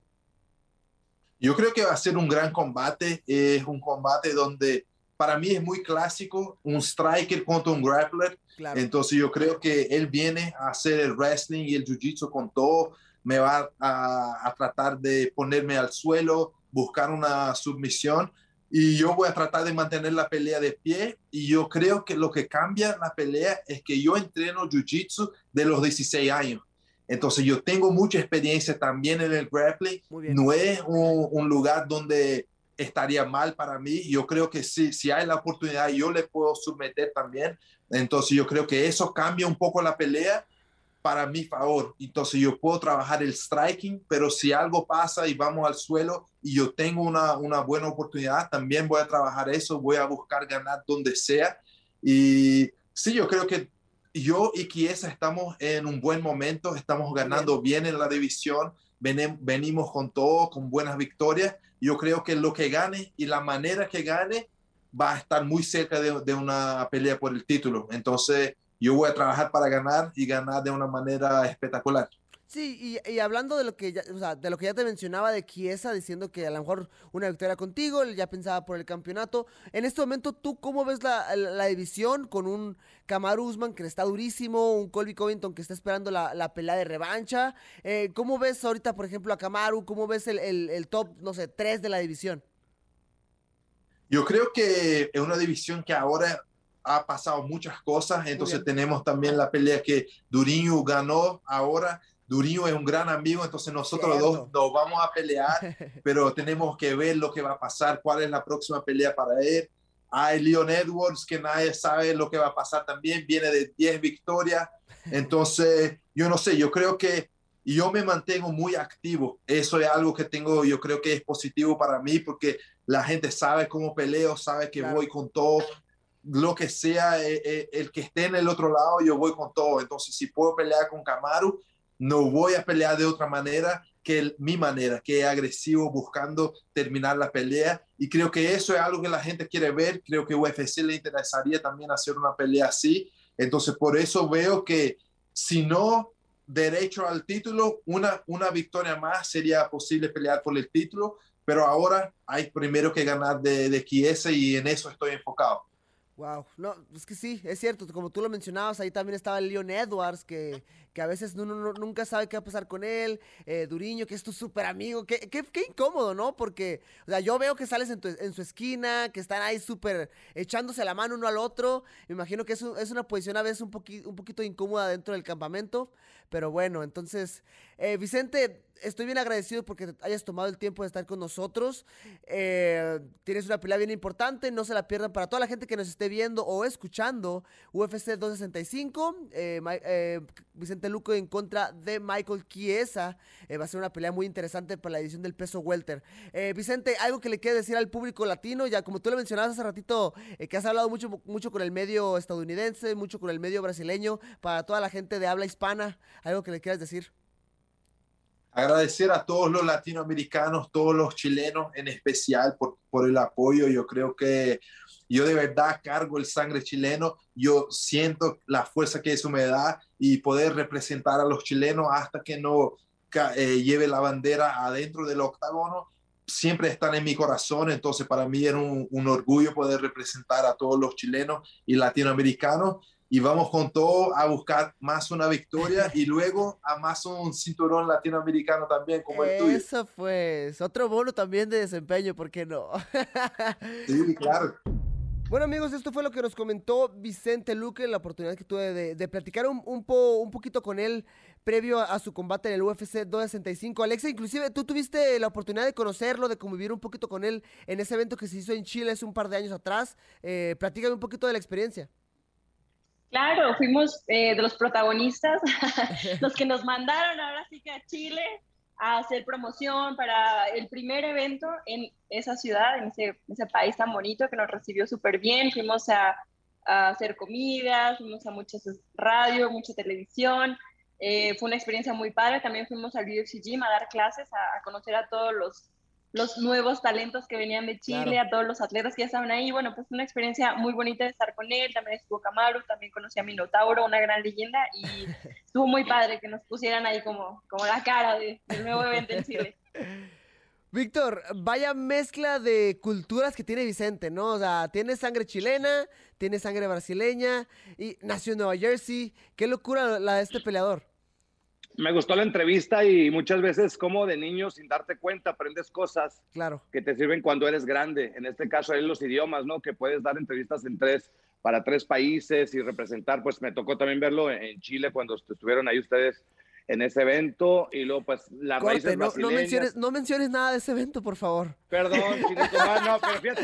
Yo creo que va a ser un gran combate. Es un combate donde para mí es muy clásico, un striker contra un grappler. Claro. Entonces yo creo que él viene a hacer el wrestling y el jiu-jitsu con todo. Me va a, a tratar de ponerme al suelo, buscar una submisión y yo voy a tratar de mantener la pelea de pie. Y yo creo que lo que cambia la pelea es que yo entreno jiu-jitsu de los 16 años. Entonces yo tengo mucha experiencia también en el grappling. No es un, un lugar donde estaría mal para mí. Yo creo que si, si hay la oportunidad, yo le puedo someter también. Entonces yo creo que eso cambia un poco la pelea para mi favor. Entonces yo puedo trabajar el striking, pero si algo pasa y vamos al suelo y yo tengo una, una buena oportunidad, también voy a trabajar eso, voy a buscar ganar donde sea. Y sí, yo creo que yo y Chiesa estamos en un buen momento, estamos ganando bien en la división, venimos con todo, con buenas victorias. Yo creo que lo que gane y la manera que gane va a estar muy cerca de, de una pelea por el título. Entonces, yo voy a trabajar para ganar y ganar de una manera espectacular. Sí, y, y hablando de lo que ya, o sea, de lo que ya te mencionaba de Chiesa, diciendo que a lo mejor una victoria contigo, él ya pensaba por el campeonato. En este momento, ¿tú cómo ves la, la- la división con un Kamaru Usman que está durísimo, un Colby Covington que está esperando la, la pelea de revancha? Eh, ¿Cómo ves ahorita, por ejemplo, a Kamaru? ¿Cómo ves el, el- el top, no sé, 3 de la división? Yo creo que es una división que ahora ha pasado muchas cosas, entonces tenemos también la pelea que Durinho ganó ahora. Durinho es un gran amigo, entonces nosotros dos nos vamos a pelear, pero tenemos que ver lo que va a pasar, cuál es la próxima pelea para él. Hay Leon Edwards, que nadie sabe lo que va a pasar también, viene de 10 victorias. Entonces, yo no sé, yo creo que yo me mantengo muy activo. Eso es algo que tengo, yo creo que es positivo para mí porque la gente sabe cómo peleo, sabe que voy con todo, lo que sea, eh, eh, el que esté en el otro lado, yo voy con todo. Entonces, si puedo pelear con Camaro, no voy a pelear de otra manera que mi manera, que es agresivo buscando terminar la pelea. Y creo que eso es algo que la gente quiere ver. Creo que UFC le interesaría también hacer una pelea así. Entonces, por eso veo que si no derecho al título, una, una victoria más sería posible pelear por el título, pero ahora hay primero que ganar de, de y en eso estoy enfocado. Wow, no, es que sí, es cierto, como tú lo mencionabas, ahí también estaba Leon Edwards, que, que a veces uno nunca sabe qué va a pasar con él, eh, Duriño, que es tu súper amigo, qué, qué, qué, incómodo, ¿no? Porque, o sea, yo veo que sales en, tu, en su esquina, que están ahí súper echándose la mano uno al otro, me imagino que es, es una posición a veces un, un poquito incómoda dentro del campamento, pero bueno, entonces, eh, Vicente, estoy bien agradecido porque hayas tomado el tiempo de estar con nosotros. Eh, tienes una pelea bien importante, no se la pierdan para toda la gente que nos esté viendo o escuchando. UFC 265, eh, eh, Vicente Luco en contra de Michael Chiesa. va a ser una pelea muy interesante para la edición del peso welter. Vicente, algo que le quieres decir al público latino, ya como tú lo mencionabas hace ratito, que has hablado mucho, mucho con el medio estadounidense, mucho con el medio brasileño, para toda la gente de habla hispana algo que le quieras decir. Agradecer a todos los latinoamericanos, todos los chilenos en especial por, por el apoyo. Yo creo que yo de verdad cargo el sangre chileno. Yo siento la fuerza que eso me da y poder representar a los chilenos hasta que no eh, lleve la bandera adentro del octágono. Siempre están en mi corazón, entonces para mí era un, un orgullo poder representar a todos los chilenos y latinoamericanos y vamos con todo a buscar más una victoria y luego a más un cinturón latinoamericano también como el tuyo. Eso pues, otro bono también de desempeño, ¿por qué no? sí, claro. Bueno amigos, esto fue lo que nos comentó Vicente Luque, la oportunidad que tuve de, platicar un, un, po, un poquito con él previo a, su combate en el UFC 265. Alexa, inclusive tú tuviste la oportunidad de conocerlo, de convivir un poquito con él en ese evento que se hizo en Chile hace un par de años atrás. Eh, platícame un poquito de la experiencia. Claro, fuimos eh, de los protagonistas, los que nos mandaron ahora sí que a Chile a hacer promoción para el primer evento en esa ciudad, en ese, ese país tan bonito que nos recibió súper bien. Fuimos a, hacer comidas, fuimos a muchas radio, mucha televisión. Eh, fue una experiencia muy padre. También fuimos al UFC Gym a dar clases, a conocer a todos los los nuevos talentos que venían de Chile, a todos los atletas que ya estaban ahí. Bueno, pues una experiencia muy bonita de estar con él. También estuvo Camaro, también conocí a Minotauro, una gran leyenda, y estuvo muy padre que nos pusieran ahí como, como la cara del nuevo evento en Chile. Víctor, vaya mezcla de culturas que tiene Vicente, ¿no? O sea, tiene sangre chilena, tiene sangre brasileña y nació en Nueva Jersey. Qué locura la de este peleador me gustó la entrevista y muchas veces como de niño sin darte cuenta aprendes cosas claro. que te sirven cuando eres grande. En este caso, hay los idiomas, ¿no? Que puedes dar entrevistas en tres, para tres países y representar. Pues me tocó también verlo en Chile cuando estuvieron ahí ustedes en ese evento y luego pues la raíces no, no, menciones, no menciones nada de ese evento, por favor. Perdón, no, pero fíjate,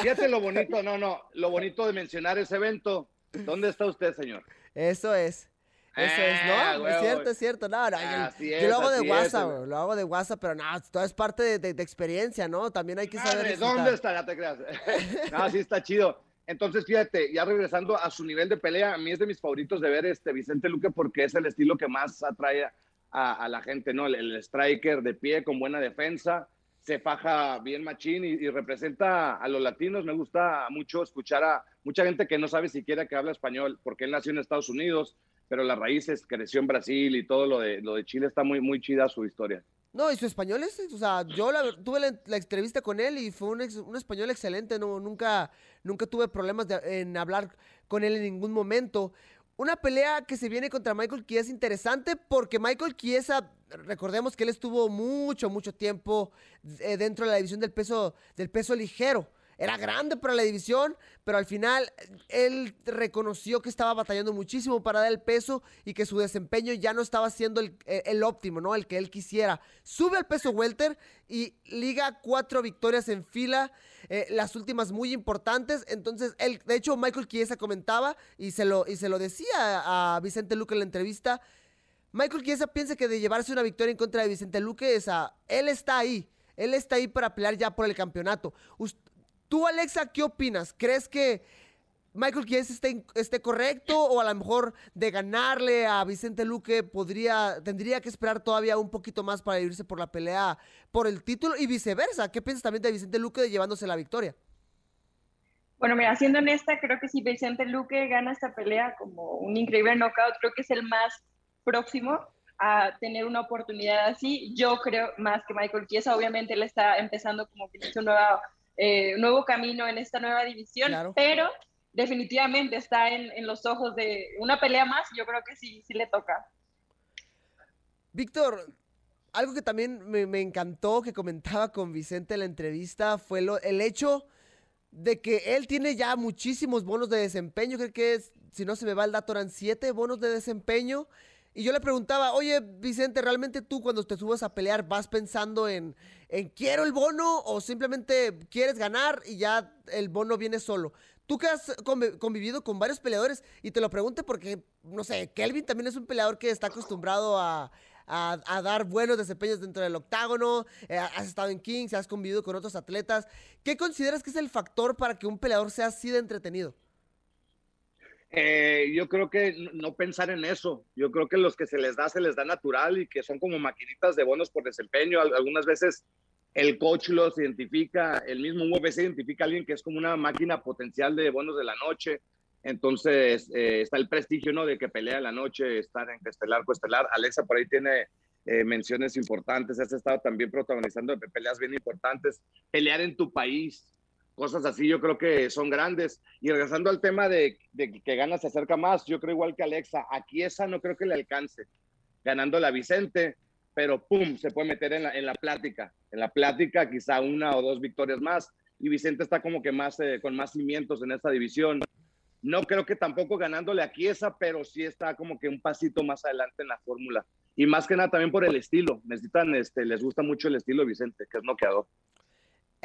fíjate lo bonito, no, no, lo bonito de mencionar ese evento. ¿Dónde está usted, señor? Eso es. Eso es, ¿no? Ah, es cierto, es cierto. No, no, yo, lo hago de WhatsApp, lo hago de WhatsApp, pero no, todo es parte de, de, experiencia, ¿no? También hay que saber. ¿Dónde está? Ya te creas. no, sí está chido. Entonces, fíjate, ya regresando a su nivel de pelea, a mí es de mis favoritos de ver este Vicente Luque porque es el estilo que más atrae a, a la gente, ¿no? El, striker de pie con buena defensa, se faja bien machín y, y, representa a los latinos. Me gusta mucho escuchar a mucha gente que no sabe siquiera que habla español porque él nació en Estados Unidos, pero las raíces creció en Brasil y todo lo de, lo de Chile está muy, muy chida su historia. No, y su español es, o sea, yo tuve la, entrevista con él y fue un, un español excelente, no, nunca, nunca tuve problemas en hablar con él en ningún momento. Una pelea que se viene contra Michael Chiesa interesante porque Michael Chiesa, recordemos que él estuvo mucho, mucho tiempo eh, dentro de la división del peso, del peso ligero. Era grande para la división, pero al final él reconoció que estaba batallando muchísimo para dar el peso y que su desempeño ya no estaba siendo el, el óptimo, ¿no? El que él quisiera. Sube al peso welter y liga cuatro victorias en fila, eh, las últimas muy importantes. Entonces, él, de hecho, Michael Chiesa comentaba y se lo, y se lo decía a Vicente Luque en la entrevista. Michael Chiesa piensa que de llevarse una victoria en contra de Vicente Luque, es a, él está ahí. Él está ahí para pelear ya por el campeonato. Tú, Alexa, ¿qué opinas? ¿Crees que Michael Chiesa esté, correcto o a lo mejor de ganarle a Vicente Luque podría, tendría que esperar todavía un poquito más para irse por la pelea por el título y viceversa? ¿Qué piensas también de Vicente Luque de llevándose la victoria? Bueno, mira, siendo honesta, creo que si Vicente Luque gana esta pelea como un increíble knockout, creo que es el más próximo a tener una oportunidad así. Yo creo más que Michael Chiesa, obviamente él está empezando como que un nuevo, eh, nuevo camino en esta nueva división, pero definitivamente está en, los ojos de una pelea más, yo creo que sí, sí le toca. Víctor, algo que también me, encantó que comentaba con Vicente en la entrevista fue lo, el hecho de que él tiene ya muchísimos bonos de desempeño, creo que es, si no se me va el dato, eran siete bonos de desempeño y yo le preguntaba, oye, Vicente, ¿realmente tú cuando te subes a pelear vas pensando en, en quiero el bono o simplemente quieres ganar y ya el bono viene solo? Tú que has convivido con varios peleadores y te lo pregunto porque, no sé, Kelvin también es un peleador que está acostumbrado a, dar buenos desempeños dentro del octágono, eh, has estado en Kings, has convivido con otros atletas. ¿Qué consideras que es el factor para que un peleador sea así de entretenido? Eh, yo creo que no pensar en eso. Yo creo que los que se les da, se les da natural y que son como maquinitas de bonos por desempeño. Algunas veces el coach los identifica, el mismo UFC identifica a alguien que es como una máquina potencial de bonos de la noche. Entonces eh, está el prestigio, ¿no? De que pelea en la noche, estar en estelar, coestelar. Alexa por ahí tiene eh, menciones importantes. Has estado también protagonizando peleas bien importantes. Pelear en tu país, cosas así yo creo que son grandes. Y regresando al tema de, que ganas se acerca más, yo creo igual que Alexa, aquí esa no creo que le alcance, ganando la Vicente, pero pum, se puede meter en la, plática, en la plática quizá una o dos victorias más, y Vicente está como que más, eh, con más cimientos en esta división. No creo que tampoco ganándole a esa pero sí está como que un pasito más adelante en la fórmula. Y más que nada también por el estilo. Necesitan, este, les gusta mucho el estilo de Vicente, que es noqueador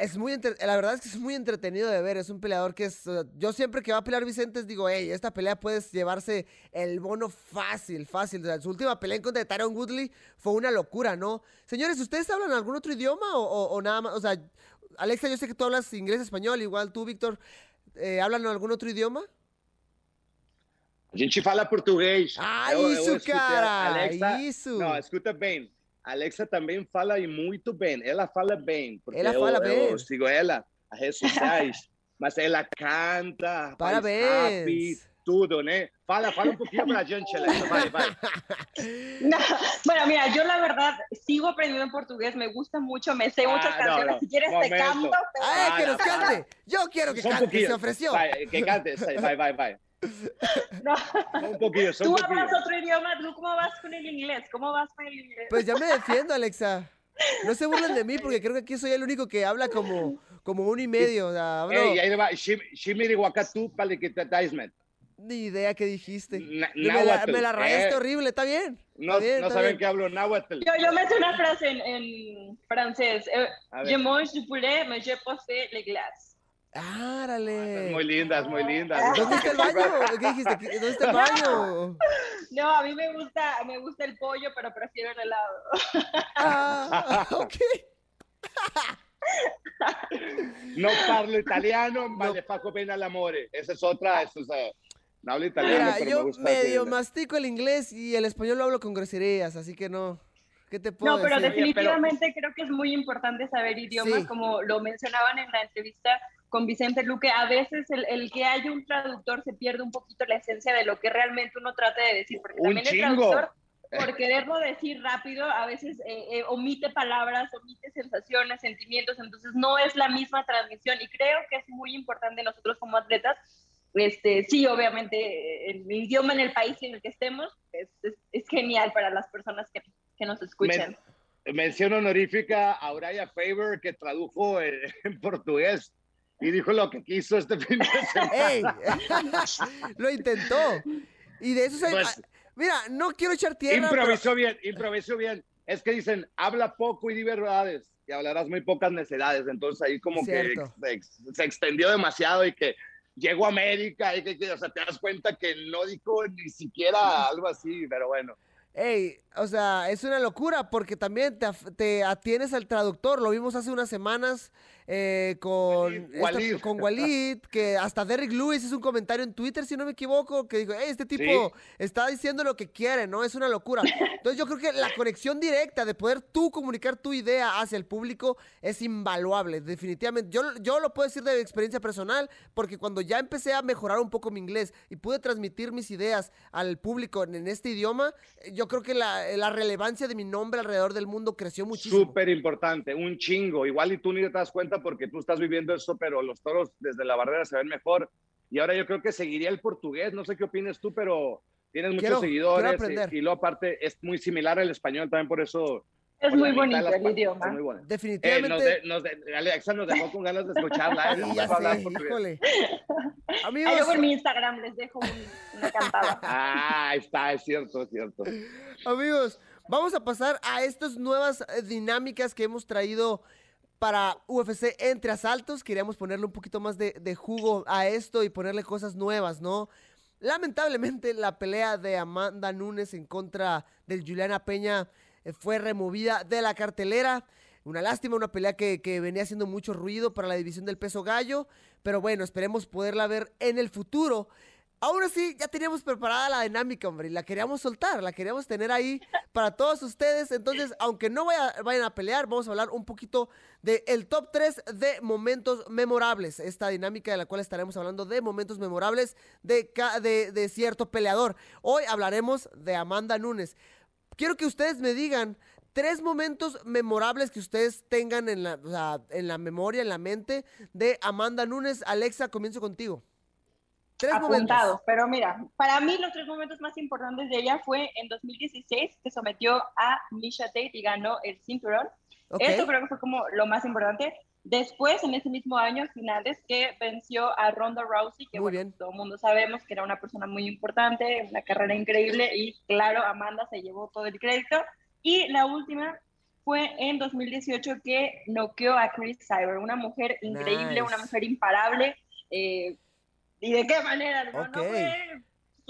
es muy la verdad es que es muy entretenido de ver. Es un peleador que es. yo siempre que va a pelear Vicente digo, hey, esta pelea puedes llevarse el bono fácil, fácil. su última pelea en contra de Tyron Woodley fue una locura, ¿no? Señores, ¿ustedes hablan algún otro idioma o, nada más? O sea, Alexa, yo sé que tú hablas inglés, español, igual tú, Víctor, eh, ¿hablan algún otro idioma? A gente fala português. Ah, isso, cara! Alexa, isso! Não, escuta bem. Alexa também fala muito bem. Ela fala bem. Porque ela fala eu, bem. Eu sigo ela nas redes sociais. mas ela canta, Parabéns. Rap, tudo, né? Fala, fala un poquito para gente, Alexa. Vai, vai. No, bueno, mira, yo la verdad sigo aprendiendo portugués, me gusta mucho, me sé muchas ah, canciones. No, no. Si quieres Momento. te canto. Pero... ¡Ay, que nos cante! Yo quiero que cante, se ofreció. Vai, que cante, vai, vai, vai. No. Un poquillo, Tú hablas otro idioma, ¿tú cómo vas con el inglés? ¿Cómo vas con el inglés? Pues ya me defiendo, Alexa. No se burlen de mí porque creo que aquí soy el único que habla como, como uno y medio. O sea, hablo... Hey, ahí va, Shimiri Wakatu Palikitaismet. Ni idea qué dijiste. Na, me, la, me la rayaste eh. horrible, está bien. No, bien, no saben qué hablo náhuatl. Yo, yo me sé una frase en, en francés. Je mange du poulet, mais je posé les glaces. ¡Árale! muy lindas, muy lindas. ¿Dónde está el baño? ¿Qué dijiste? ¿Dónde está el baño? No, a mí me gusta, me gusta el pollo, pero prefiero el helado. Ah, ok. no parlo italiano, no. le faccio bene all'amore. Esa es otra, eso es, uh, no hablo italiano, Mira, pero yo me gusta medio mastico el inglés y el español lo hablo con groserías, así que no. ¿Qué te puedo no, pero decir? definitivamente creo que es muy importante saber idiomas, sí. como lo mencionaban en la entrevista con Vicente Luque, a veces el, el, que haya un traductor se pierde un poquito la esencia de lo que realmente uno trata de decir, porque un también chingo. el traductor, por quererlo decir rápido, a veces eh, eh, omite palabras, omite sensaciones, sentimientos, entonces no es la misma transmisión y creo que es muy importante nosotros como atletas, este, sí, obviamente el idioma en el país en el que estemos es, es, es genial para las personas que, que nos escuchan. Men mención honorífica a Uraya Faber que tradujo en, en portugués y dijo lo que quiso este fin de semana. ¡Ey! lo intentó. Y de eso se... Pues- ah, Mira, no quiero echar tierra. improvisó bien, improvisó bien. Es que dicen, habla poco y di verdades y hablarás muy pocas necedades. Entonces ahí como Cierto. que ex- se extendió demasiado y que llegó a América y que, que, o sea, te das cuenta que no dijo ni siquiera algo así, pero bueno. Ey, o sea, es una locura porque también te, te atienes al traductor. Lo vimos hace unas semanas eh, con, Walid, esta- Walid. con Walid, que hasta Derrick Lewis hizo un comentario en Twitter, si no me equivoco, que dijo, "Ey, este tipo está diciendo lo que quiere, ¿no? Es una locura. Entonces yo creo que la conexión directa de poder tú comunicar tu idea hacia el público es invaluable, definitivamente. Yo, yo lo puedo decir de experiencia personal, porque cuando ya empecé a mejorar un poco mi inglés y pude transmitir mis ideas al público en, en este idioma, yo creo que la, la relevancia de mi nombre alrededor del mundo creció muchísimo. Súper importante, un chingo. Igual y tú ni te das cuenta porque tú estás viviendo eso, pero los toros desde la barrera se ven mejor. Y ahora yo creo que seguiría el portugués. No sé qué opinas tú, pero tienes muchos Quiero- seguidores. quiero. Y, y luego aparte es muy similar al español también, por eso... Es por muy bonito el idioma. es muy bueno. Eh, Definitivamente. nos de- nos de- Alexa nos dejó con ganas de escucharla. ¿eh? Sí, ya sé, híjole. Amigos, luego en mi Instagram les dejo un- una cantada. Ah, está, es cierto, es cierto. Amigos, vamos a pasar a estas nuevas eh, dinámicas que hemos traído para UFC entre asaltos. Queríamos ponerle un poquito más de, de jugo a esto y ponerle cosas nuevas, ¿no? Lamentablemente la pelea de Amanda Nunes en contra del Juliana Peña eh, fue removida de la cartelera. Una lástima, una pelea que, que venía haciendo mucho ruido para la división del peso gallo. Pero bueno, esperemos poderla ver en el futuro. Aún así, ya teníamos preparada la dinámica, hombre, y la queríamos soltar, la queríamos tener ahí para todos ustedes. Entonces, aunque no vaya- vayan a pelear, vamos a hablar un poquito del el top 3 de momentos memorables. Esta dinámica de la cual estaremos hablando de momentos memorables de, de, de cierto peleador. Hoy hablaremos de Amanda Nunes. Quiero que ustedes me digan tres momentos memorables que ustedes tengan en la, o sea, en la memoria, en la mente de Amanda Nunes. Alexa, comienzo contigo. Tres apuntados. momentos. Pero mira, para mí los tres momentos más importantes de ella fue en 2016, que sometió a Misha Tate y ganó el cinturón. Ok. Eso creo que fue como lo más importante. Después, en ese mismo año, finales, que venció a Ronda Rousey, que Muy bueno, bien. todo el mundo sabemos que era una persona muy importante, una carrera increíble, y claro, Amanda se llevó todo el crédito. Y la última fue en 2018 que noqueó a Chris Cyber, una mujer increíble, Nice. una mujer imparable. eh, ¿Y de qué manera? No, no Ok. fue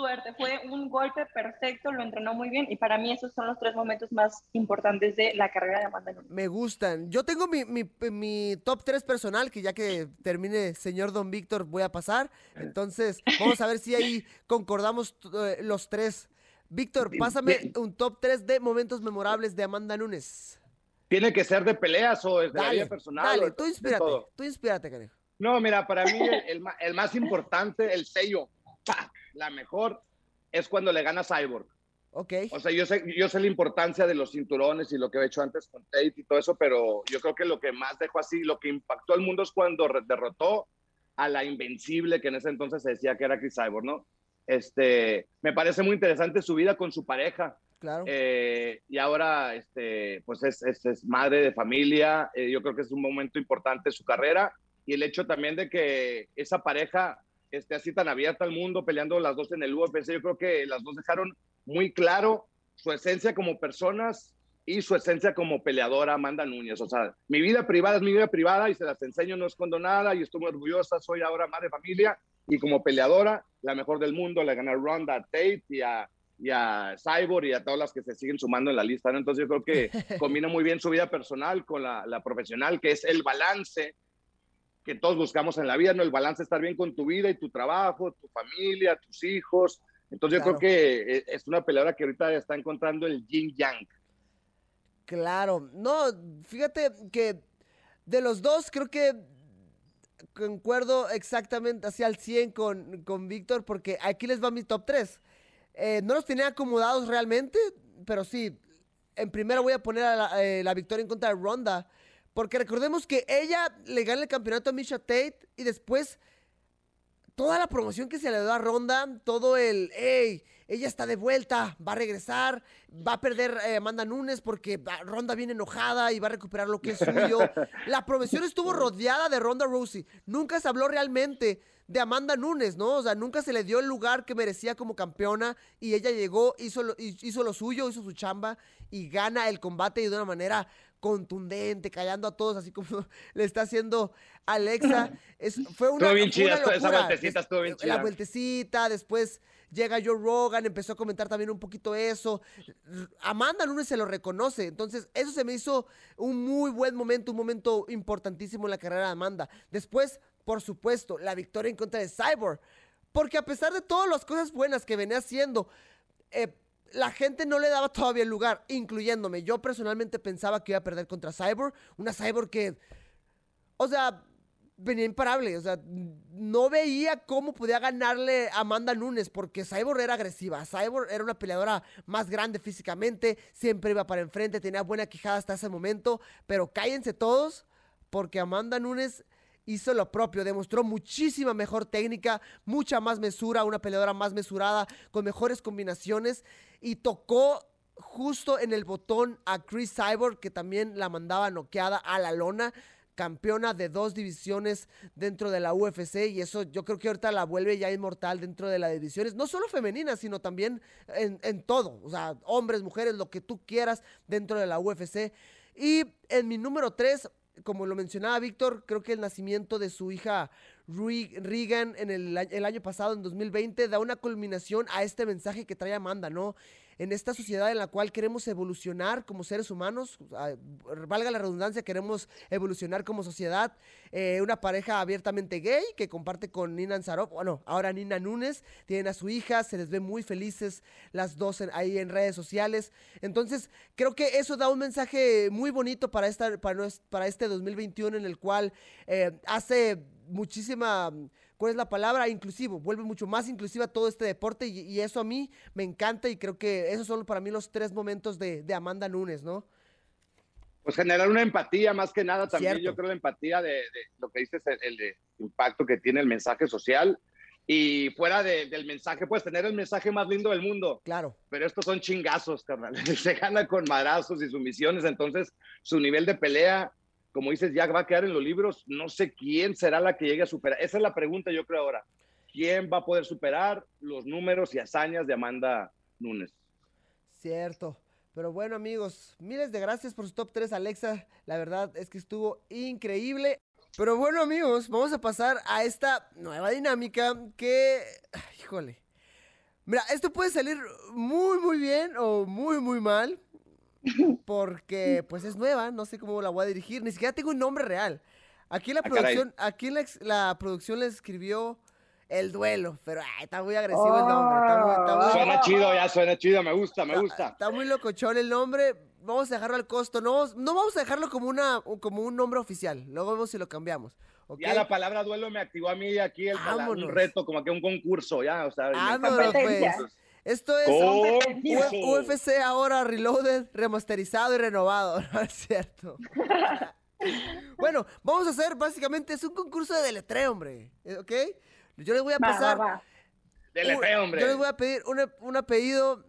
suerte, fue un golpe perfecto, lo entrenó muy bien y para mí esos son los tres momentos más importantes de la carrera de Amanda Nunes. Me gustan. Yo tengo mi, mi- mi top 3 personal, que ya que termine señor Don Víctor voy a pasar. Entonces, vamos a ver si ahí concordamos eh, los tres. Víctor, pásame un top 3 de momentos memorables de Amanda Nunes. ¿Tiene que ser de peleas o de la Dale, vida personal? dale, tú inspírate, tú inspírate, cariño. No, mira, para mí el, el el más importante, el sello, ¡pa! La mejor, es cuando le gana Cyborg. Ok. O sea, yo sé, yo sé la importancia de los cinturones y lo que he hecho antes con Tate y todo eso, pero yo creo que lo que más dejó así, lo que impactó al mundo es cuando derrotó a la invencible que en ese entonces se decía que era Chris Cyborg, ¿no? Este, me parece muy interesante su vida con su pareja. Claro. Eh, y ahora, este, pues es, es, es madre de familia. eh, yo creo que es un momento importante de su carrera. Y el hecho también de que esa pareja esté así tan abierta al mundo, peleando las dos en el UFC, yo creo que las dos dejaron muy claro su esencia como personas y su esencia como peleadora, Amanda Núñez. O sea, mi vida privada es mi vida privada y se las enseño, no escondo nada y estoy muy orgullosa. Soy ahora madre de familia y como peleadora, la mejor del mundo, le gané a Ronda, a Tate y a, y a Cyborg y a todas las que se siguen sumando en la lista. ¿no? Entonces yo creo que combina muy bien su vida personal con la, la profesional, que es el balance que todos buscamos en la vida, ¿no? El balance, estar bien con tu vida y tu trabajo, tu familia, tus hijos. Entonces yo creo que eh, es una peleadora que ahorita está encontrando el yin yang. Claro, no, fíjate que de los dos creo que concuerdo exactamente hacia el 100 con, con Víctor porque aquí les va mi top 3. no los tenía acomodados realmente, pero sí, en primero voy a poner a la, eh, la victoria en contra de Ronda porque recordemos que ella le gana el campeonato a Misha Tate y después toda la promoción que se le dio a Ronda, todo el, hey, ella está de vuelta, va a regresar, va a perder eh, Amanda Nunes porque ah, Ronda viene enojada y va a recuperar lo que es suyo. La promoción estuvo rodeada de Ronda Rousey. Nunca se habló realmente de Amanda Nunes, ¿no? O sea, nunca se le dio el lugar que merecía como campeona y ella llegó, hizo lo, hizo lo suyo, hizo su chamba y gana el combate y de una manera contundente, callando a todos, así como le está haciendo Alexa. Es, fue una, Estuvo bien chida, esa locura. vueltecita Es- estuvo bien La chida. vueltecita, después llega Joe Rogan, empezó a comentar también un poquito eso. Amanda Nunes se lo reconoce, entonces eso se me hizo un muy buen momento, un momento importantísimo en la carrera de Amanda. Después, por supuesto, la victoria en contra de Cyborg, porque a pesar de todas las cosas buenas que venía haciendo, eh, la gente no le daba todavía el lugar, incluyéndome. Yo personalmente pensaba que iba a perder contra Cyborg, una Cyborg que, o sea, venía imparable. O sea, no veía cómo podía ganarle a Amanda Nunes porque Cyborg era agresiva. Cyborg era una peleadora más grande físicamente, siempre iba para enfrente, tenía buena quijada hasta ese momento. Pero cállense todos porque Amanda Nunes hizo lo propio, demostró muchísima mejor técnica, mucha más mesura, una peleadora más mesurada, con mejores combinaciones y tocó justo en el botón a Chris Cyborg, que también la mandaba noqueada a la lona, campeona de dos divisiones dentro de la UFC y eso yo creo que ahorita la vuelve ya inmortal dentro de las divisiones, no solo femeninas, sino también en, en todo, o sea, hombres, mujeres, lo que tú quieras dentro de la UFC. Y en mi número 3, como lo mencionaba Víctor, creo que el nacimiento de su hija Re- Regan en el, el año pasado, en 2020, da una culminación a este mensaje que trae Amanda, ¿no? En esta sociedad en la cual queremos evolucionar como seres humanos, valga la redundancia, queremos evolucionar como sociedad. Eh, una pareja abiertamente gay que comparte con Nina Ansarov, bueno, ahora Nina Núñez, tienen a su hija, se les ve muy felices las dos ahí en redes sociales. Entonces, creo que eso da un mensaje muy bonito para, esta, para, para este 2021 en el cual eh, hace muchísima, ¿cuál es la palabra? Inclusivo, vuelve mucho más inclusiva todo este deporte y, y eso a mí me encanta y creo que esos son para mí los tres momentos de, de Amanda Nunes, ¿no? Pues generar una empatía más que nada también, Cierto. yo creo la empatía de, de lo que dices, el, el de impacto que tiene el mensaje social y fuera de- del mensaje, pues tener el mensaje más lindo del mundo, Claro. pero estos son chingazos, carnal, se gana con madrazos y sumisiones, entonces su nivel de pelea, como dices, ya va a quedar en los libros, no sé quién será la que llegue a superar, esa es la pregunta yo creo ahora, ¿quién va a poder superar los números y hazañas de Amanda Nunes? Cierto. Pero bueno, amigos, miles de gracias por su top 3, Alexa. La verdad es que estuvo increíble. Pero bueno, amigos, vamos a pasar a esta nueva dinámica que, híjole. Mira, esto puede salir muy, muy bien o muy, muy mal. Porque, pues, es nueva, no sé cómo la voy a dirigir. Ni siquiera tengo un nombre real. Aquí la Ah, caray. producción, aquí la, la producción le escribió el duelo. Pero, ay, está muy agresivo el nombre. Está muy, está muy- Suena chido, ya suena chido, me gusta, me Está- gusta. Está muy locochón el nombre. Vamos a dejarlo al costo. No, vamos- no vamos a dejarlo como, una, como un nombre oficial. Luego vemos si lo cambiamos. Ya la palabra duelo me activó a mí aquí el, un reto, como que un concurso, ya, o sea, Vámonos, pues. Esto es UFC ahora reloaded, remasterizado y renovado. No es cierto. bueno, vamos a hacer básicamente es un concurso de deletreo, hombre. ¿eh? ¿Ok? Yo les voy a Va, va, pasar. va. Hombre. Yo les voy a pedir un, un apellido,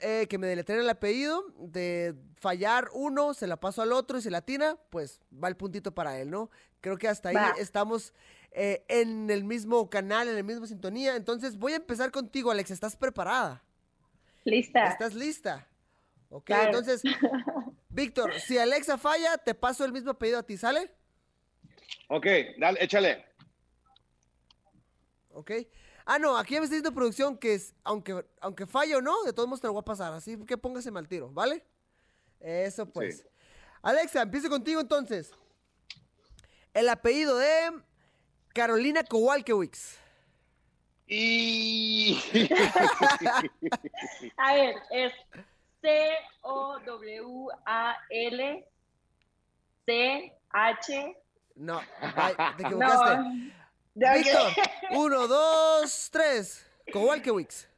eh, que me deletreen el apellido. De fallar uno, se la paso al otro y se latina, pues va el puntito para él, ¿no? Creo que hasta ahí estamos eh, en el mismo canal, en la misma sintonía. Entonces voy a empezar contigo, Alex. ¿Estás preparada? Lista. ¿Estás lista? Ok, Claro. entonces, Víctor, si Alexa falla, te paso el mismo apellido a ti, ¿sale? Ok, dale, échale. Ok. Ah, no, aquí ya me está diciendo producción que es, aunque, aunque falle o no, de todos modos te lo voy a pasar. Así que póngase al tiro, ¿vale? Eso pues. Sí. Alexa, empiezo contigo entonces. El apellido de Carolina Kowalkiewicz. Y... A ver, es C-O-W-A-L C-H. No, ay, te equivocaste. No. Víctor, uno, dos, tres. Kowalkiewicz.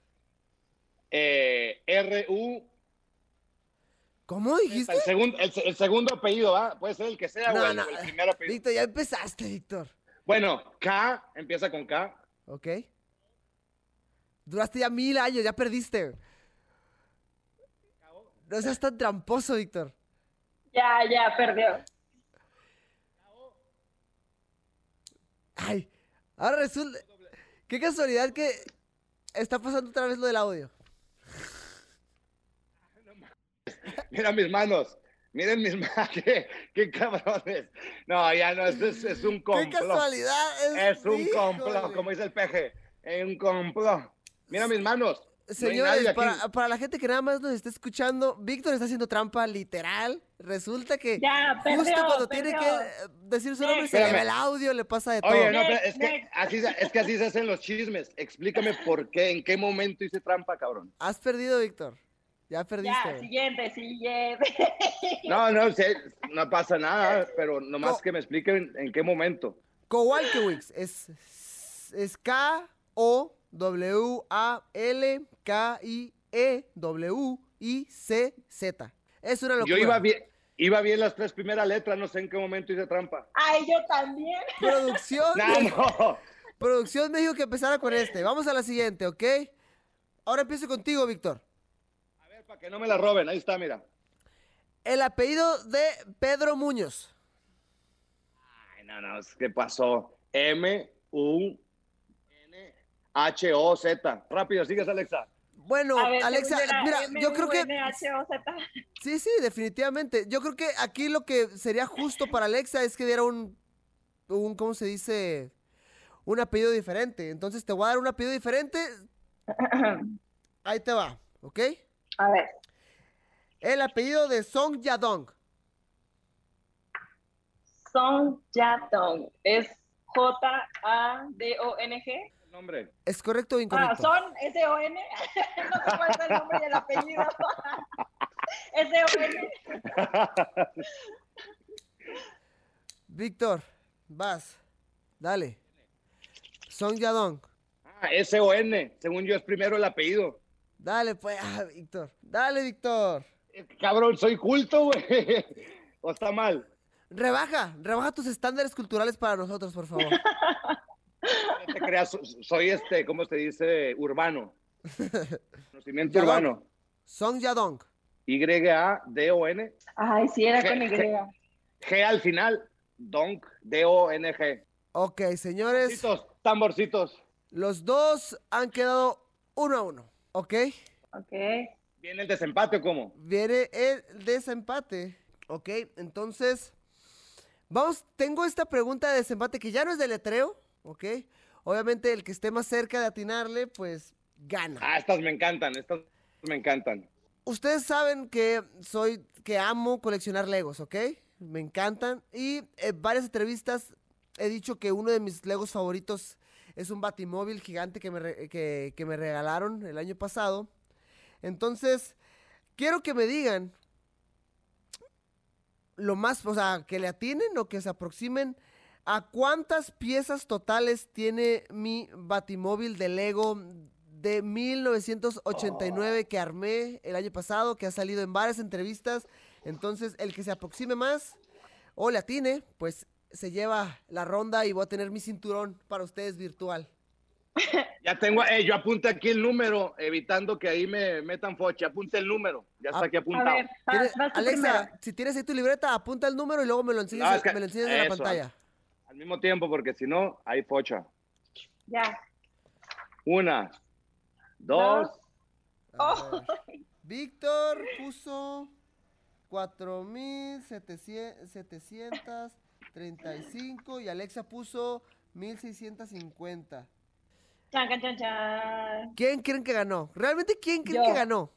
eh, R-U... ¿Cómo dijiste? El, segundo el, el segundo apellido, ¿va? Puede ser el que sea No, o el, no. o el primer apellido. Víctor, ya empezaste, Víctor. Bueno, K, empieza con K. ¿ok? Duraste ya mil años, ya perdiste. No seas tan tramposo, Víctor. Ya, ya, perdió. Ay, ahora resulta... Qué casualidad que está pasando otra vez lo del audio. Mira mis manos. Miren mis manos. Qué, qué cabrones. No, ya no, es, es, es un Qué complot. casualidad. Es un complot, como dice el peje. Es un complot. Mira mis manos. No Señores, aquí. para, para la gente que nada más nos está escuchando, Víctor está haciendo trampa literal. Resulta que Ya, perdió, justo cuando tiene perdió. que eh, decir su nombre, se le ve el audio, le pasa de todo. Oye, no, pero es que, así, es que así se hacen los chismes. Explícame por qué, en qué momento hice trampa, cabrón. Has perdido, Víctor. Ya perdiste. Ya, siguiente, siguiente. No, no, no pasa nada, pero nomás No. que me expliquen en qué momento. Kowalkiewicz es, es K-O-W-A-L-K-I-E-W-I-C-Z. Es una locura. Yo iba bien, iba bien las tres primeras letras, no sé en qué momento hice trampa. Ay, yo también. Producción, No, no. producción me dijo que empezara con este. Vamos a la siguiente, ¿ok? Ahora empiezo contigo, Víctor. Para que no me la roben, ahí está, mira. El apellido de Pedro Muñoz. Ay, no, no, es que pasó. M, U, N, H, O, Z. Rápido, sigues, Alexa. Bueno, ver, Alexa, mira, yo creo que M-U-N-H-O-Z. sí, sí, definitivamente. Yo creo que aquí lo que sería justo para Alexa es que diera un, un ¿cómo se dice? Un apellido diferente. Entonces te voy a dar un apellido diferente. Ahí te va, ¿ok? A ver, El apellido de Song Yadong. Song Yadong. Es J-A-D-O-N-G. El nombre. ¿Es correcto o Ah, incorrecto? Son S-O-N. no sé cuál es el nombre y el apellido. S-O-N. Víctor, vas. Dale. Song Yadong. Ah, S-O-N. Según yo es primero el apellido. Dale, pues, ah, Víctor. Dale, Víctor. Eh, Cabrón, soy culto, güey. ¿O está mal? Rebaja, rebaja tus estándares culturales para nosotros, por favor. No te creas, so- soy este, ¿cómo se dice? Urbano. Conocimiento Ya, urbano. Song Yadong. Y-A-D-O-N. Ay, sí, era con Y. G al final. Donk. D-O-N-G. Ok, señores, Tamborcitos, tamborcitos. los dos han quedado uno a uno. ¿Ok? Ok. ¿Viene el desempate o cómo? Viene el desempate. ¿Ok? Entonces, vamos, tengo esta pregunta de desempate que ya no es de letreo. ¿Ok? Obviamente el que esté más cerca de atinarle, pues gana. Ah, estas me encantan, estas me encantan. Ustedes saben que soy, que amo coleccionar Legos, ¿ok? Me encantan. Y en varias entrevistas he dicho que uno de mis Legos favoritos es un batimóvil gigante que me, re- que, que me regalaron el año pasado. Entonces, quiero que me digan lo más, o sea, que le atinen o que se aproximen a cuántas piezas totales tiene mi batimóvil de Lego de 1989 que armé el año pasado, que ha salido en varias entrevistas. Entonces, el que se aproxime más o le atine, pues se lleva la ronda y voy a tener mi cinturón para ustedes virtual. Ya tengo, eh, yo apunté aquí el número, evitando que ahí me metan foche. Apunte el número, ya está Ah, aquí A apuntado. ver, vas, ¿Tienes- vas tú Alexa, primero. si tienes ahí tu libreta, apunta el número y luego me lo enseñas, No, es que- me lo enseñas en la pantalla. Al mismo tiempo, porque si no, hay focha. Ya. Una, dos, Oh. Víctor puso 4.735 y Alexa puso 1.650. Chan, chan, chan, chan. ¿Quién creen que ganó? ¿Realmente quién creen Yo. que ganó?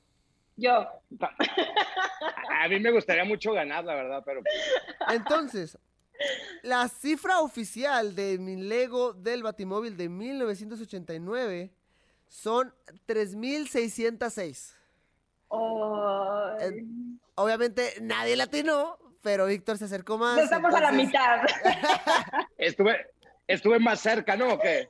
Yo. a mí me gustaría mucho ganar, la verdad, pero Entonces, la cifra oficial de mi Lego del Batimóvil de 1989 son 3.606. Oh, Eh, Obviamente nadie latinó, pero Víctor se acercó más. Estamos a la entonces- mitad. estuve, estuve más cerca, ¿no? Que,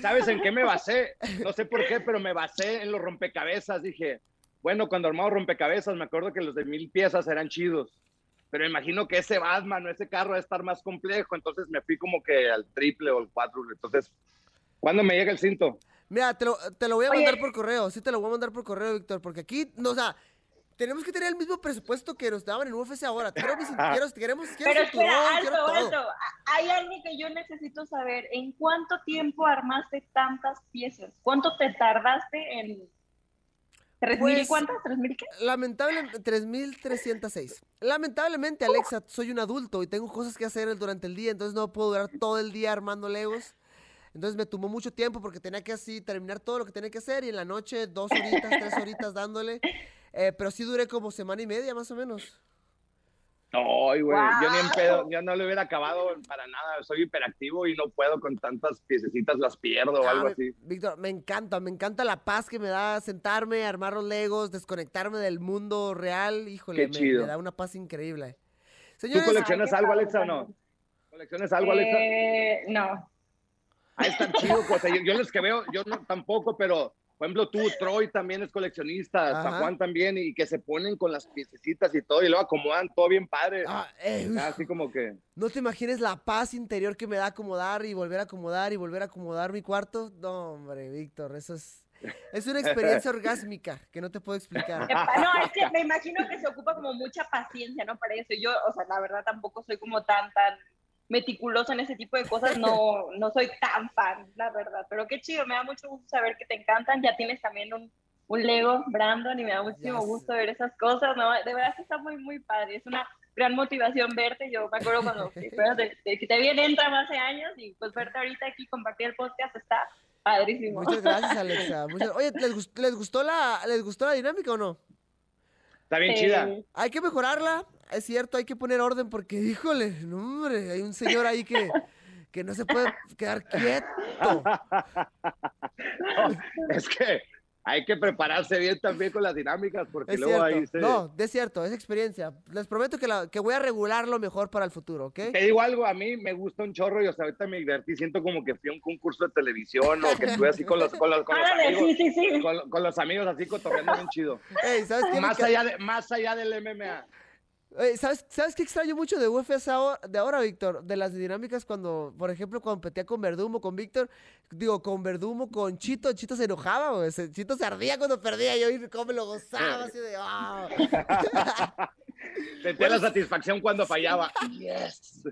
¿Sabes en qué me basé? No sé por qué, pero me basé en los rompecabezas. Dije, bueno, cuando armamos rompecabezas, me acuerdo que los de mil piezas eran chidos. Pero imagino que ese Batman o ese carro va a estar más complejo. Entonces me fui como que al triple o al cuatro. Entonces, ¿Cuándo me llega el cinto? Mira, te lo, te lo voy a Oye. mandar por correo. Sí, te lo voy a mandar por correo, Víctor. Porque aquí, no, o sea, tenemos que tener el mismo presupuesto que nos daban en UFC ahora. Quiero, mis- quiero, queremos, quiero Pero cinturón, espera, quiero alto, todo. alto. Hay algo que yo necesito saber. ¿En cuánto tiempo armaste tantas piezas? ¿Cuánto te tardaste en tres mil y Pues, cuántas? ¿Tres mil qué? Lamentablemente, 3306. Lamentablemente, Alexa, soy un adulto y tengo cosas que hacer durante el día, entonces no puedo durar todo el día armando Legos. Entonces me tomó mucho tiempo porque tenía que así terminar todo lo que tenía que hacer y en la noche dos horitas, tres horitas dándole. Eh, pero sí duré como semana y media más o menos. Ay, güey, yo ni en pedo, yo no lo hubiera acabado para nada. Soy hiperactivo y no puedo con tantas piececitas, las pierdo o Ah, algo así. Víctor, me encanta, me encanta la paz que me da sentarme, armar los Legos, desconectarme del mundo real. Híjole, Qué me, chido. me da una paz increíble. ¿Tú coleccionas algo, Alexa, o no? ¿Coleccionas algo, Alexa? Eh, no. Ah, es tan chido, pues, yo, yo los que veo, yo no tampoco, pero por ejemplo tú, Troy también es coleccionista, Ajá. San Juan también, y que se ponen con las piececitas y todo, y luego acomodan todo bien padre. ah, eh, uf, Así como que, no te imagines la paz interior que me da acomodar y volver a acomodar y volver a acomodar mi cuarto. No, hombre, Víctor, eso es, es una experiencia orgásmica que no te puedo explicar. No, es que me imagino que se ocupa como mucha paciencia, ¿no? Para eso. Yo, o sea, la verdad tampoco soy como tan, tan meticulosa en ese tipo de cosas. No, no soy tan fan, la verdad. Pero qué chido, me da mucho gusto saber que te encantan. Ya tienes también un, un Lego, Brandon, y me da muchísimo gusto ver esas cosas, ¿no? De verdad que está muy, muy padre. Es una gran motivación verte. Yo me acuerdo cuando te, que te vi en Entram hace años y pues verte ahorita aquí, compartir el podcast, está padrísimo. Muchas gracias, Alexa. muchas- Oye, ¿les, gust- les gustó la, ¿les gustó la dinámica o no? está bien chida. Hay que mejorarla, es cierto, hay que poner orden porque, híjole, no, hombre, hay un señor ahí que, que no se puede quedar quieto. No, es que hay que prepararse bien también con las dinámicas, porque Es luego ahí se... No, es cierto, es experiencia. Les prometo que, la, que voy a regularlo mejor para el futuro, ¿ok? Te digo algo, a mí me gusta un chorro y o sea, ahorita me divertí, siento como que fui a un concurso de televisión o que estuve así con los, con los, con los Árale, amigos. sí, sí, sí. Con, con los amigos así cotorreando bien chido. Ey, ¿sabes qué? me Más allá, de, más allá del MMA. Ey, ¿sabes, ¿Sabes qué extraño mucho de UFC ahora- de ahora, Víctor? De las dinámicas cuando, por ejemplo, cuando competía con Verdumo, con Víctor, digo, con Verdumo, con Chito, Chito se enojaba, güey. Chito se ardía cuando perdía, yo y cómo me lo gozaba, así de, "Ah". Sentía la satisfacción cuando fallaba. Yes.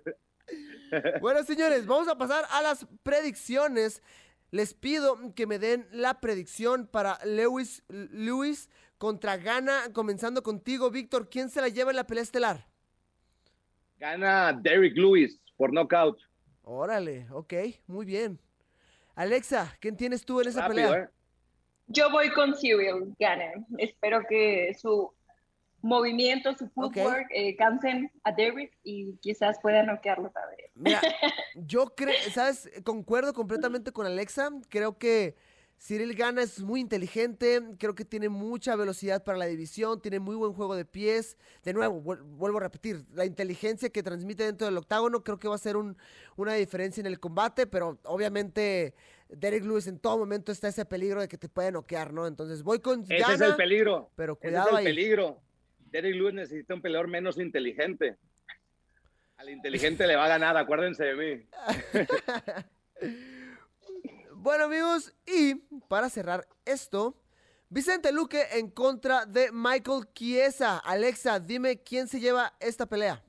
Bueno, señores, vamos a pasar a las predicciones. Les pido que me den la predicción para Lewis, Lewis contra Gana, comenzando contigo, Víctor. ¿Quién se la lleva en la pelea estelar? Gana Derrick Lewis por knockout. Órale, ok, muy bien. Alexa, ¿quién tienes tú en esa Rápido, pelea? ¿eh? Yo voy con Cyril Gannon. Espero que su movimiento, su footwork, eh, cansen a Derrick y quizás pueda noquearlo también. Mira, yo creo, ¿sabes? Concuerdo completamente con Alexa. Creo que Cyril Gana es muy inteligente. Creo que tiene mucha velocidad para la división. Tiene muy buen juego de pies. De nuevo, vuel- vuelvo a repetir, la inteligencia que transmite dentro del octágono creo que va a ser un- una diferencia en el combate. Pero obviamente, Derek Lewis en todo momento está ese peligro de que te puede noquear, ¿no? Entonces voy con Ese Gana. es el peligro. pero Ese es cuidado el ahí. peligro. Derrick Lewis necesita un peleador menos inteligente. Al inteligente le va a ganar, acuérdense de mí. Bueno amigos, y para cerrar esto, Vicente Luque en contra de Michael Chiesa. Alexa, dime quién se lleva esta pelea.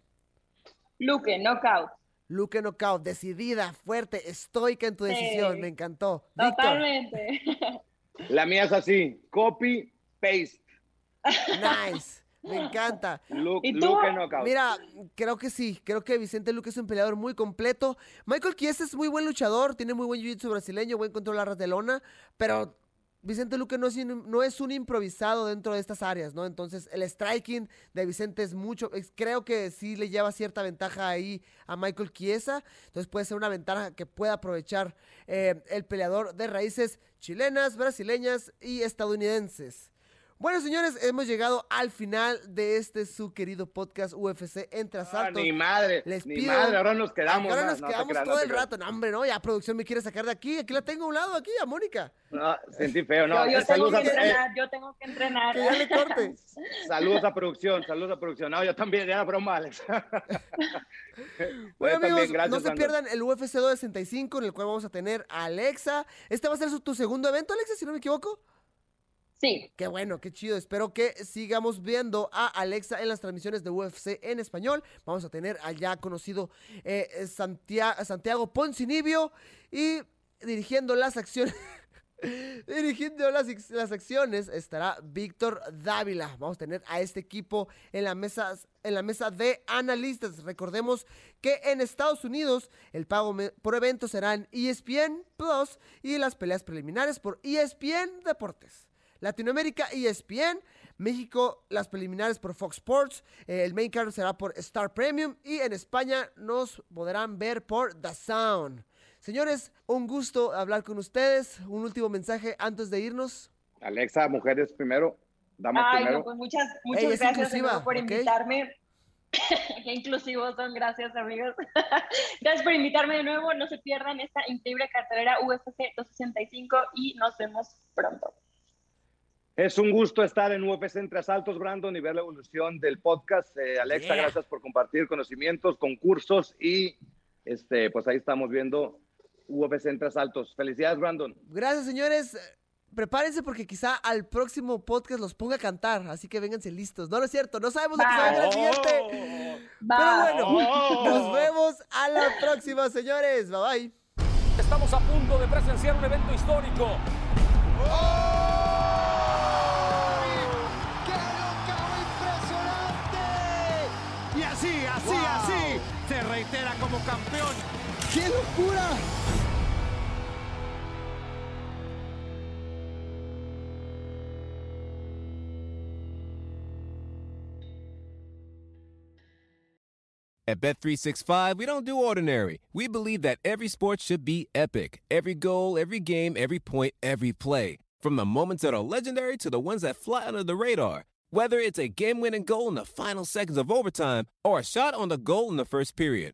Luque, knockout. Luque knockout, decidida, fuerte, estoica en tu Sí. decisión, me encantó. Totalmente. La mía es así, copy, paste. nice, me encanta. Luke, ¿Y tú? Luke knockout. Mira, creo que sí, creo que Vicente Luque es un peleador muy completo. Michael Chiesa es muy buen luchador, tiene muy buen jiu-jitsu brasileño, buen control a ras de lona, pero Vicente Luque no es, un- no es un improvisado dentro de estas áreas, ¿no? Entonces, el striking de Vicente es mucho, es- creo que sí le lleva cierta ventaja ahí a Michael Chiesa, entonces puede ser una ventaja que pueda aprovechar eh, el peleador de raíces chilenas, brasileñas y estadounidenses. Bueno, señores, hemos llegado al final de este su querido podcast UFC Entre Ah, Asaltos. ni madre, Les ni pido- madre, ahora nos quedamos. Ahora no, nos no quedamos creas, todo el creas. rato. No, hombre, no, ya producción me quiere sacar de aquí. Aquí la tengo a un lado, aquí, a Mónica. No, sentí feo, no. yo, yo tengo saludos, que a, eh, entrenar, yo tengo que entrenar. Que ya le corte. saludos a producción, saludos a producción. No, yo también, ya broma, Alex. Bueno, Yo también, amigos, gracias, no se pierdan el UFC 265, en el cual vamos a tener a Alexa. Este va a ser su- tu segundo evento, Alexa, si no me equivoco. Sí, Qué bueno, qué chido. Espero que sigamos viendo a Alexa en las transmisiones de UFC en español. Vamos a tener al ya conocido eh, eh, Santia- Santiago Poncinibio y dirigiendo las acciones. Dirigiendo las, acciones estará Víctor Dávila. Vamos a tener a este equipo en la, mesa, en la mesa de analistas. Recordemos que en Estados Unidos el pago por evento será en ESPN Plus y las peleas preliminares por ESPN Deportes. Latinoamérica ESPN, México las preliminares por Fox Sports, eh, el main card será por Star Premium y en España nos podrán ver por The Sound. Señores, un gusto hablar con ustedes. Un último mensaje antes de irnos. Alexa, mujeres primero. Damas Ay, primero. no, pues muchas, muchas es gracias de inclusiva, nuevo por invitarme. Qué inclusivos son, gracias amigos. gracias por invitarme de nuevo. No se pierdan esta increíble cartelera UFC 265 y nos vemos pronto. Es un gusto estar en UFC Entre Asaltos, Brandon, y ver la evolución del podcast. Eh, Alexa, Yeah. gracias por compartir conocimientos, concursos y este, pues ahí estamos viendo UFC Entre Asaltos. Felicidades, Brandon. Gracias, señores. Prepárense porque quizá al próximo podcast los ponga a cantar, así que vénganse listos. No, no es cierto, no sabemos lo que se va a venir al siguiente. Pero Bye. bueno, Oh. nos vemos a la próxima, señores. Bye bye. Estamos a punto de presenciar un evento histórico. ¡Qué campeón. ¡Qué locura! At Bet365, we don't do ordinary. We believe that every sport should be epic. Every goal, every game, every point, every play. From the moments that are legendary to the ones that fly under the radar. Whether it's a game-winning goal in the final seconds of overtime or a shot on the goal in the first period.